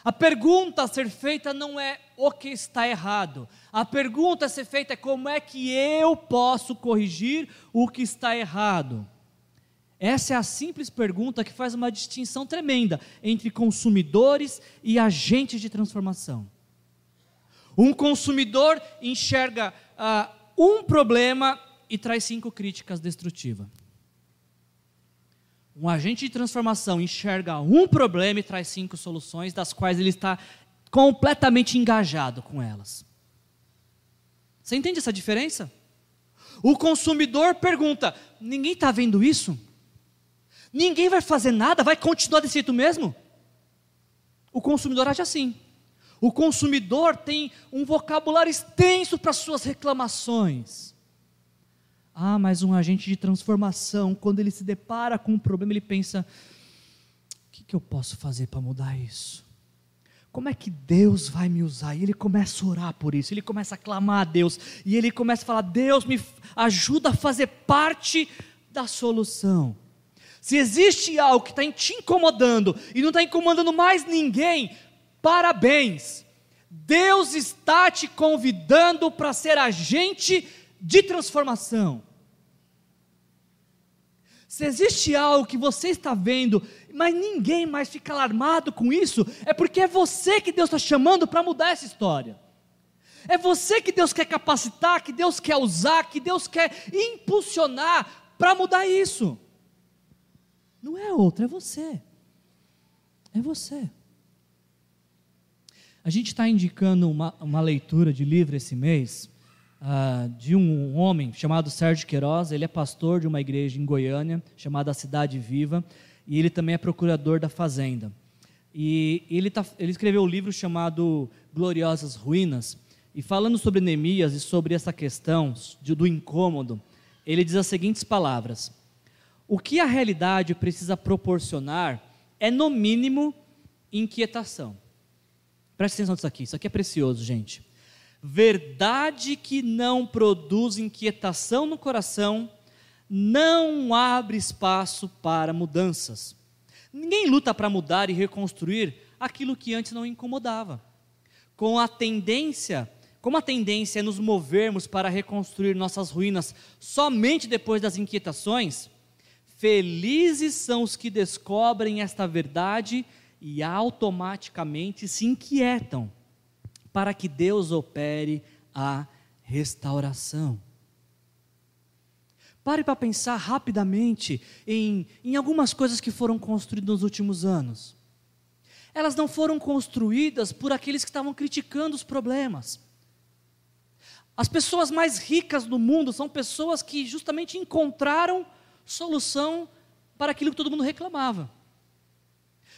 A pergunta a ser feita não é o que está errado. A pergunta a ser feita é como é que eu posso corrigir o que está errado. Essa é a simples pergunta que faz uma distinção tremenda entre consumidores e agentes de transformação. Um consumidor enxerga uh, um problema e traz cinco críticas destrutivas. Um agente de transformação enxerga um problema e traz cinco soluções, das quais ele está completamente engajado com elas. Você entende essa diferença? O consumidor pergunta: ninguém está vendo isso? Ninguém vai fazer nada? Vai continuar desse jeito mesmo? O consumidor age assim. O consumidor tem um vocabulário extenso para suas reclamações. Ah, mas um agente de transformação, quando ele se depara com um problema, ele pensa: o que, que eu posso fazer para mudar isso? Como é que Deus vai me usar? E ele começa a orar por isso, ele começa a clamar a Deus, e ele começa a falar: Deus me ajuda a fazer parte da solução. Se existe algo que está te incomodando e não está incomodando mais ninguém, parabéns. Deus está te convidando para ser agente de transformação. Se existe algo que você está vendo, mas ninguém mais fica alarmado com isso, é porque é você que Deus está chamando para mudar essa história. É você que Deus quer capacitar, que Deus quer usar, que Deus quer impulsionar para mudar isso. Não é outro, é você. É você. A gente está indicando uma, uma leitura de livro esse mês uh, de um homem chamado Sérgio Queiroz. Ele é pastor de uma igreja em Goiânia chamada Cidade Viva e ele também é procurador da Fazenda. E ele, tá, ele escreveu um livro chamado Gloriosas Ruínas. E falando sobre Neemias e sobre essa questão de, do incômodo, ele diz as seguintes palavras: O que a realidade precisa proporcionar é, no mínimo, inquietação. Preste atenção nisso aqui, isso aqui é precioso, gente. Verdade que não produz inquietação no coração, não abre espaço para mudanças. Ninguém luta para mudar e reconstruir aquilo que antes não incomodava. Com a tendência, como a tendência é nos movermos para reconstruir nossas ruínas somente depois das inquietações, felizes são os que descobrem esta verdade e automaticamente se inquietam para que Deus opere a restauração. Pare para pensar rapidamente em, em algumas coisas que foram construídas nos últimos anos. Elas não foram construídas por aqueles que estavam criticando os problemas. As pessoas mais ricas do mundo são pessoas que justamente encontraram solução para aquilo que todo mundo reclamava.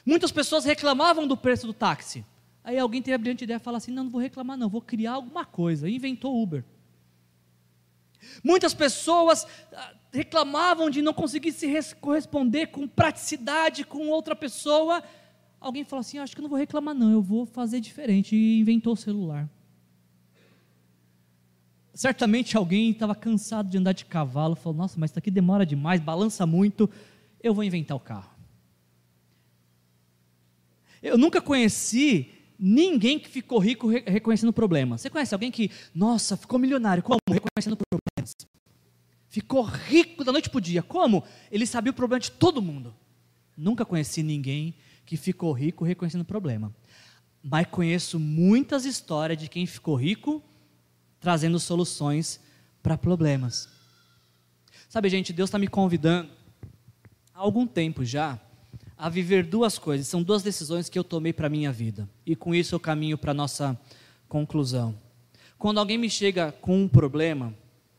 Muitas pessoas reclamavam do preço do táxi. Aí alguém teve a brilhante ideia de falar assim: não, não vou reclamar, não, vou criar alguma coisa. E inventou Uber. Muitas pessoas ah, reclamavam de não conseguir se corresponder com praticidade com outra pessoa. Alguém falou assim: acho que não vou reclamar, não, eu vou fazer diferente. E inventou o celular. Certamente alguém estava cansado de andar de cavalo, falou: Nossa, mas isso aqui demora demais, balança muito, eu vou inventar o carro. Eu nunca conheci ninguém que ficou rico reconhecendo problema. Você conhece alguém que, nossa, ficou milionário, como? Reconhecendo problemas. Ficou rico da noite para o dia, como? Ele sabia o problema de todo mundo. Nunca conheci ninguém que ficou rico reconhecendo problema. Mas conheço muitas histórias de quem ficou rico trazendo soluções para problemas. Sabe, gente, Deus está me convidando há algum tempo já a viver duas coisas. São duas decisões que eu tomei para minha vida. E com isso eu caminho para nossa conclusão. Quando alguém me chega com um problema,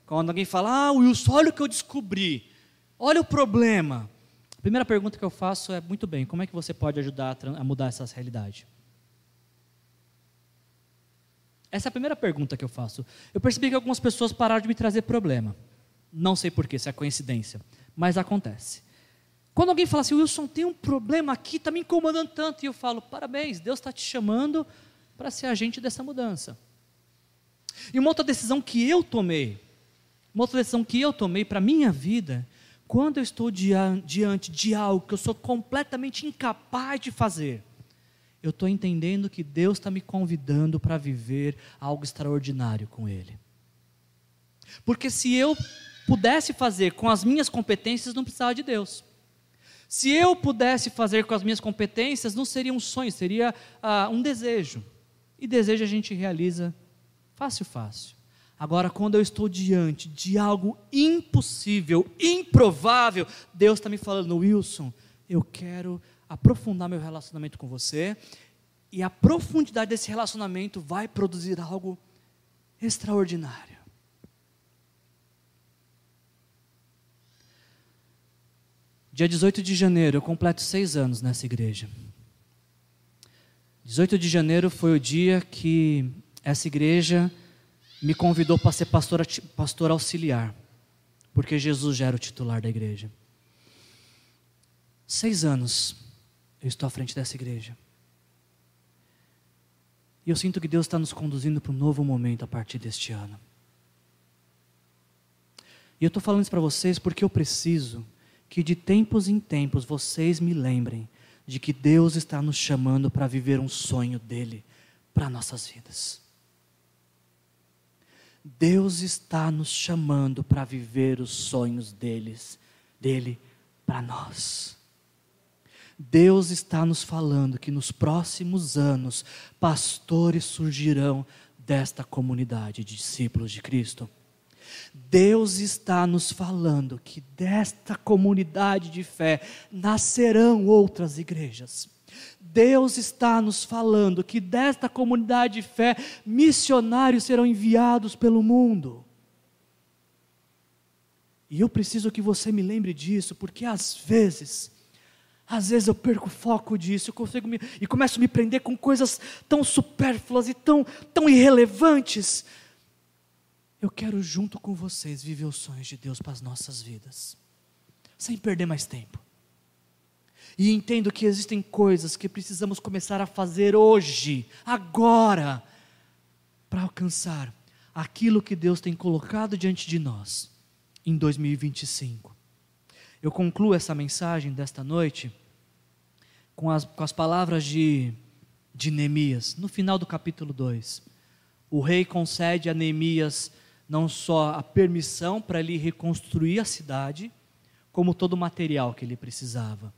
quando alguém fala, ah, Wilson, olha o que eu descobri, olha o problema. A primeira pergunta que eu faço é, muito bem, como é que você pode ajudar a mudar essa realidade? Essa é a primeira pergunta que eu faço. Eu percebi que algumas pessoas pararam de me trazer problema. Não sei porquê, se é coincidência, mas acontece. Quando alguém fala assim, Wilson, tem um problema aqui, está me incomodando tanto, e eu falo, parabéns, Deus está te chamando para ser agente dessa mudança. E uma outra decisão que eu tomei, uma outra decisão que eu tomei para a minha vida, quando eu estou diante de algo que eu sou completamente incapaz de fazer, eu estou entendendo que Deus está me convidando para viver algo extraordinário com Ele. Porque se eu pudesse fazer com as minhas competências, não precisava de Deus. Se eu pudesse fazer com as minhas competências, não seria um sonho, seria ah, um desejo. E desejo a gente realiza fácil, fácil. Agora, quando eu estou diante de algo impossível, improvável, Deus está me falando, Wilson, eu quero aprofundar meu relacionamento com você, e a profundidade desse relacionamento vai produzir algo extraordinário. Dia 18 de janeiro, eu completo seis anos nessa igreja. 18 de janeiro foi o dia que essa igreja me convidou para ser pastor, pastor auxiliar, porque Jesus já era o titular da igreja. Seis anos eu estou à frente dessa igreja. E eu sinto que Deus está nos conduzindo para um novo momento a partir deste ano. E eu estou falando isso para vocês porque eu preciso que de tempos em tempos vocês me lembrem de que Deus está nos chamando para viver um sonho dele para nossas vidas. Deus está nos chamando para viver os sonhos deles, dele para nós. Deus está nos falando que nos próximos anos pastores surgirão desta comunidade de discípulos de Cristo. Deus está nos falando que desta comunidade de fé nascerão outras igrejas. Deus está nos falando que desta comunidade de fé missionários serão enviados pelo mundo. E eu preciso que você me lembre disso, porque às vezes, às vezes eu perco o foco disso, eu consigo me, e começo a me prender com coisas tão supérfluas e tão, tão irrelevantes, eu quero, junto com vocês, viver os sonhos de Deus para as nossas vidas, sem perder mais tempo. E entendo que existem coisas que precisamos começar a fazer hoje, agora, para alcançar aquilo que Deus tem colocado diante de nós em 2025. Eu concluo essa mensagem desta noite com as, com as palavras de, de Neemias, no final do capítulo 2. O rei concede a Neemias não só a permissão para ele reconstruir a cidade, como todo o material que ele precisava.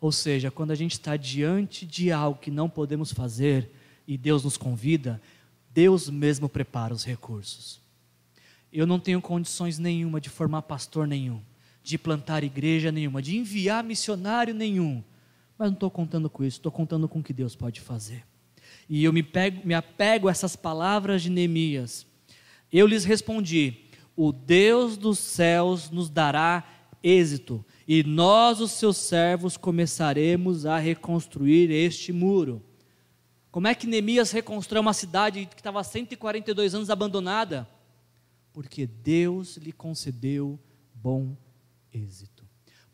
Ou seja, quando a gente está diante de algo que não podemos fazer e Deus nos convida, Deus mesmo prepara os recursos. Eu não tenho condições nenhuma de formar pastor nenhum, de plantar igreja nenhuma, de enviar missionário nenhum, mas não estou contando com isso, estou contando com o que Deus pode fazer. E eu me, pego, me apego a essas palavras de Neemias, eu lhes respondi: O Deus dos céus nos dará êxito, e nós, os seus servos, começaremos a reconstruir este muro. Como é que Neemias reconstrói uma cidade que estava há 142 anos abandonada? Porque Deus lhe concedeu bom êxito.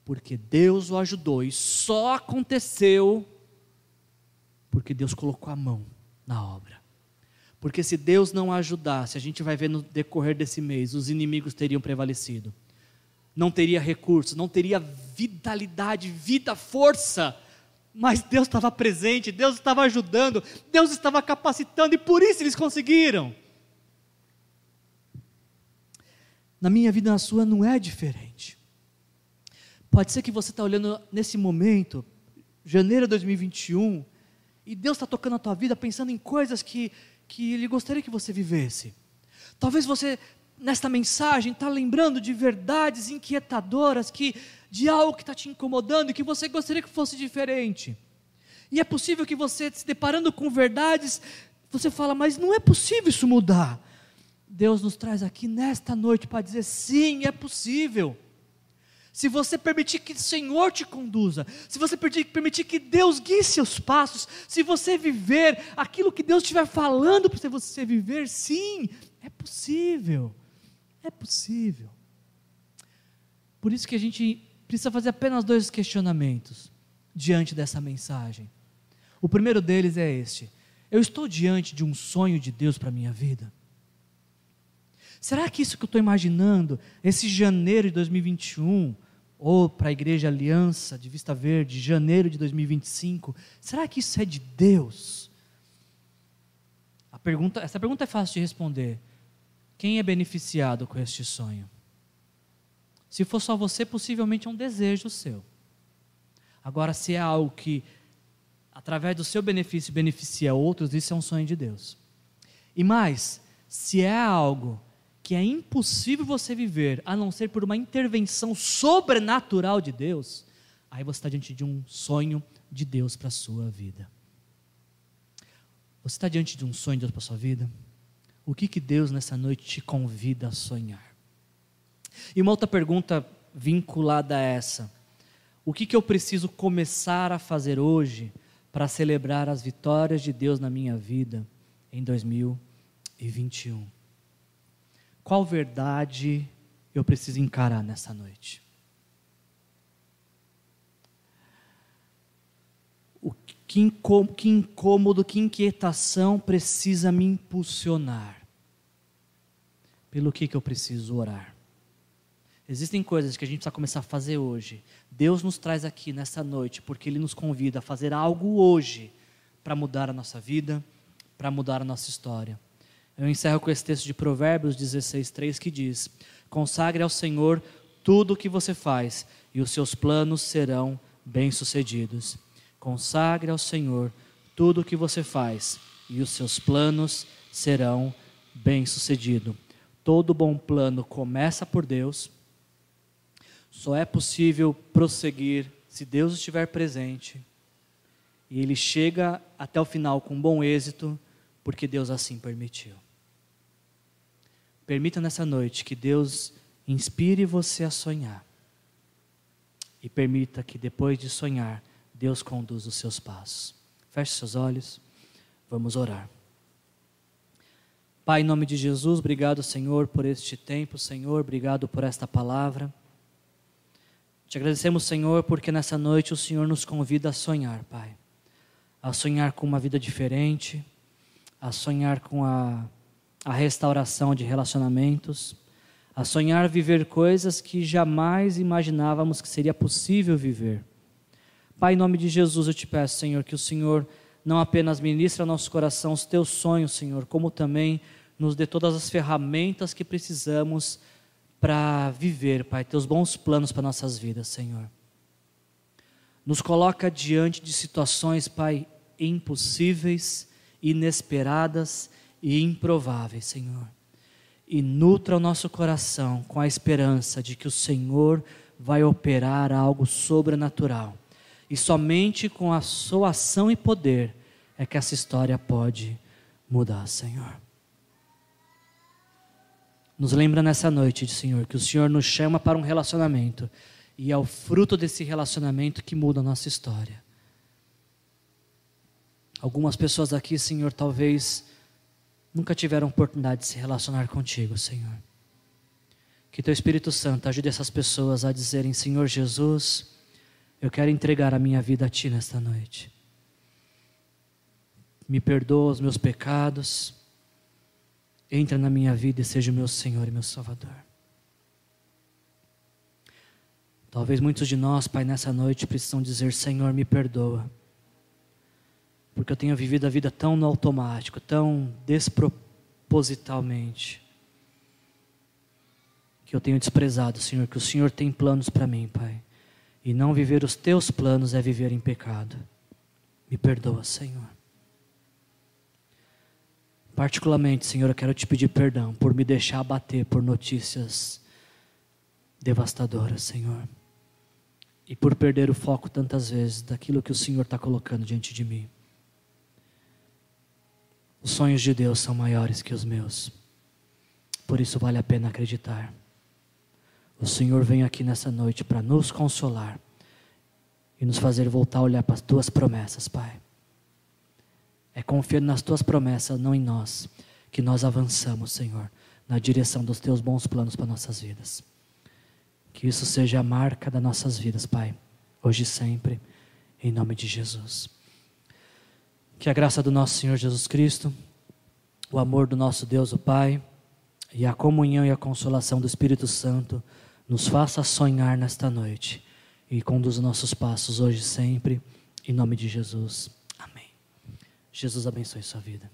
Porque Deus o ajudou e só aconteceu porque Deus colocou a mão na obra. Porque se Deus não ajudasse, a gente vai ver no decorrer desse mês, os inimigos teriam prevalecido. Não teria recursos, não teria vitalidade, vida, força. Mas Deus estava presente, Deus estava ajudando, Deus estava capacitando e por isso eles conseguiram. Na minha vida, na sua, não é diferente. Pode ser que você está olhando nesse momento, janeiro de 2021, e Deus está tocando a tua vida pensando em coisas que que Ele gostaria que você vivesse. Talvez você, nesta mensagem, está lembrando de verdades inquietadoras, que, de algo que está te incomodando e que você gostaria que fosse diferente. E é possível que você, se deparando com verdades, você fala, mas não é possível isso mudar. Deus nos traz aqui nesta noite para dizer: sim, é possível se você permitir que o Senhor te conduza, se você permitir que Deus guie seus passos, se você viver aquilo que Deus estiver falando para você viver, sim, é possível. É possível. Por isso que a gente precisa fazer apenas dois questionamentos diante dessa mensagem. O primeiro deles é este: eu estou diante de um sonho de Deus para a minha vida? Será que isso que eu estou imaginando, esse janeiro de 2021, ou para a Igreja Aliança de Vista Verde, janeiro de 2025, será que isso é de Deus? A pergunta, essa pergunta é fácil de responder. Quem é beneficiado com este sonho? Se for só você, possivelmente é um desejo seu. Agora, se é algo que, através do seu benefício, beneficia outros, isso é um sonho de Deus. E mais, se é algo que é impossível você viver a não ser por uma intervenção sobrenatural de Deus, aí você está diante de um sonho de Deus para a sua vida. Você está diante de um sonho de Deus para a sua vida? O que, que Deus nessa noite te convida a sonhar? E uma outra pergunta vinculada a essa: O que, que eu preciso começar a fazer hoje para celebrar as vitórias de Deus na minha vida em 2021? Qual verdade eu preciso encarar nessa noite? O que incômodo, que inquietação precisa me impulsionar? Pelo que, que eu preciso orar? Existem coisas que a gente precisa começar a fazer hoje. Deus nos traz aqui nessa noite porque Ele nos convida a fazer algo hoje para mudar a nossa vida, para mudar a nossa história. Eu encerro com esse texto de Provérbios 16, 3 que diz: Consagre ao Senhor tudo o que você faz, e os seus planos serão bem-sucedidos. Consagre ao Senhor tudo o que você faz, e os seus planos serão bem-sucedidos. Todo bom plano começa por Deus só é possível prosseguir se Deus estiver presente. E ele chega até o final com bom êxito, porque Deus assim permitiu. Permita nessa noite que Deus inspire você a sonhar. E permita que depois de sonhar, Deus conduza os seus passos. Feche seus olhos, vamos orar. Pai, em nome de Jesus, obrigado, Senhor, por este tempo, Senhor, obrigado por esta palavra. Te agradecemos, Senhor, porque nessa noite o Senhor nos convida a sonhar, Pai. A sonhar com uma vida diferente, a sonhar com a, a restauração de relacionamentos, a sonhar viver coisas que jamais imaginávamos que seria possível viver. Pai, em nome de Jesus, eu te peço, Senhor, que o Senhor não apenas ministre ao nosso coração os teus sonhos, Senhor, como também nos dê todas as ferramentas que precisamos para viver, Pai, teus bons planos para nossas vidas, Senhor. Nos coloca diante de situações, Pai, impossíveis, inesperadas e improváveis, Senhor. E nutra o nosso coração com a esperança de que o Senhor vai operar algo sobrenatural. E somente com a sua ação e poder é que essa história pode mudar, Senhor. Nos lembra nessa noite, Senhor, que o Senhor nos chama para um relacionamento e é o fruto desse relacionamento que muda a nossa história. Algumas pessoas aqui, Senhor, talvez nunca tiveram oportunidade de se relacionar contigo, Senhor. Que teu Espírito Santo ajude essas pessoas a dizerem: Senhor Jesus, eu quero entregar a minha vida a ti nesta noite. Me perdoa os meus pecados Entra na minha vida e seja o meu Senhor e meu Salvador. Talvez muitos de nós, Pai, nessa noite precisam dizer: Senhor, me perdoa. Porque eu tenho vivido a vida tão no automático, tão despropositalmente, que eu tenho desprezado, Senhor, que o Senhor tem planos para mim, Pai. E não viver os teus planos é viver em pecado. Me perdoa, Senhor. Particularmente, Senhor, eu quero te pedir perdão por me deixar abater por notícias devastadoras, Senhor. E por perder o foco tantas vezes daquilo que o Senhor está colocando diante de mim. Os sonhos de Deus são maiores que os meus. Por isso vale a pena acreditar. O Senhor vem aqui nessa noite para nos consolar e nos fazer voltar a olhar para as tuas promessas, Pai. É confiando nas tuas promessas, não em nós, que nós avançamos, Senhor, na direção dos teus bons planos para nossas vidas. Que isso seja a marca das nossas vidas, Pai, hoje e sempre, em nome de Jesus. Que a graça do nosso Senhor Jesus Cristo, o amor do nosso Deus, o Pai, e a comunhão e a consolação do Espírito Santo nos faça sonhar nesta noite e conduza nossos passos hoje e sempre, em nome de Jesus. Jesus abençoe sua vida.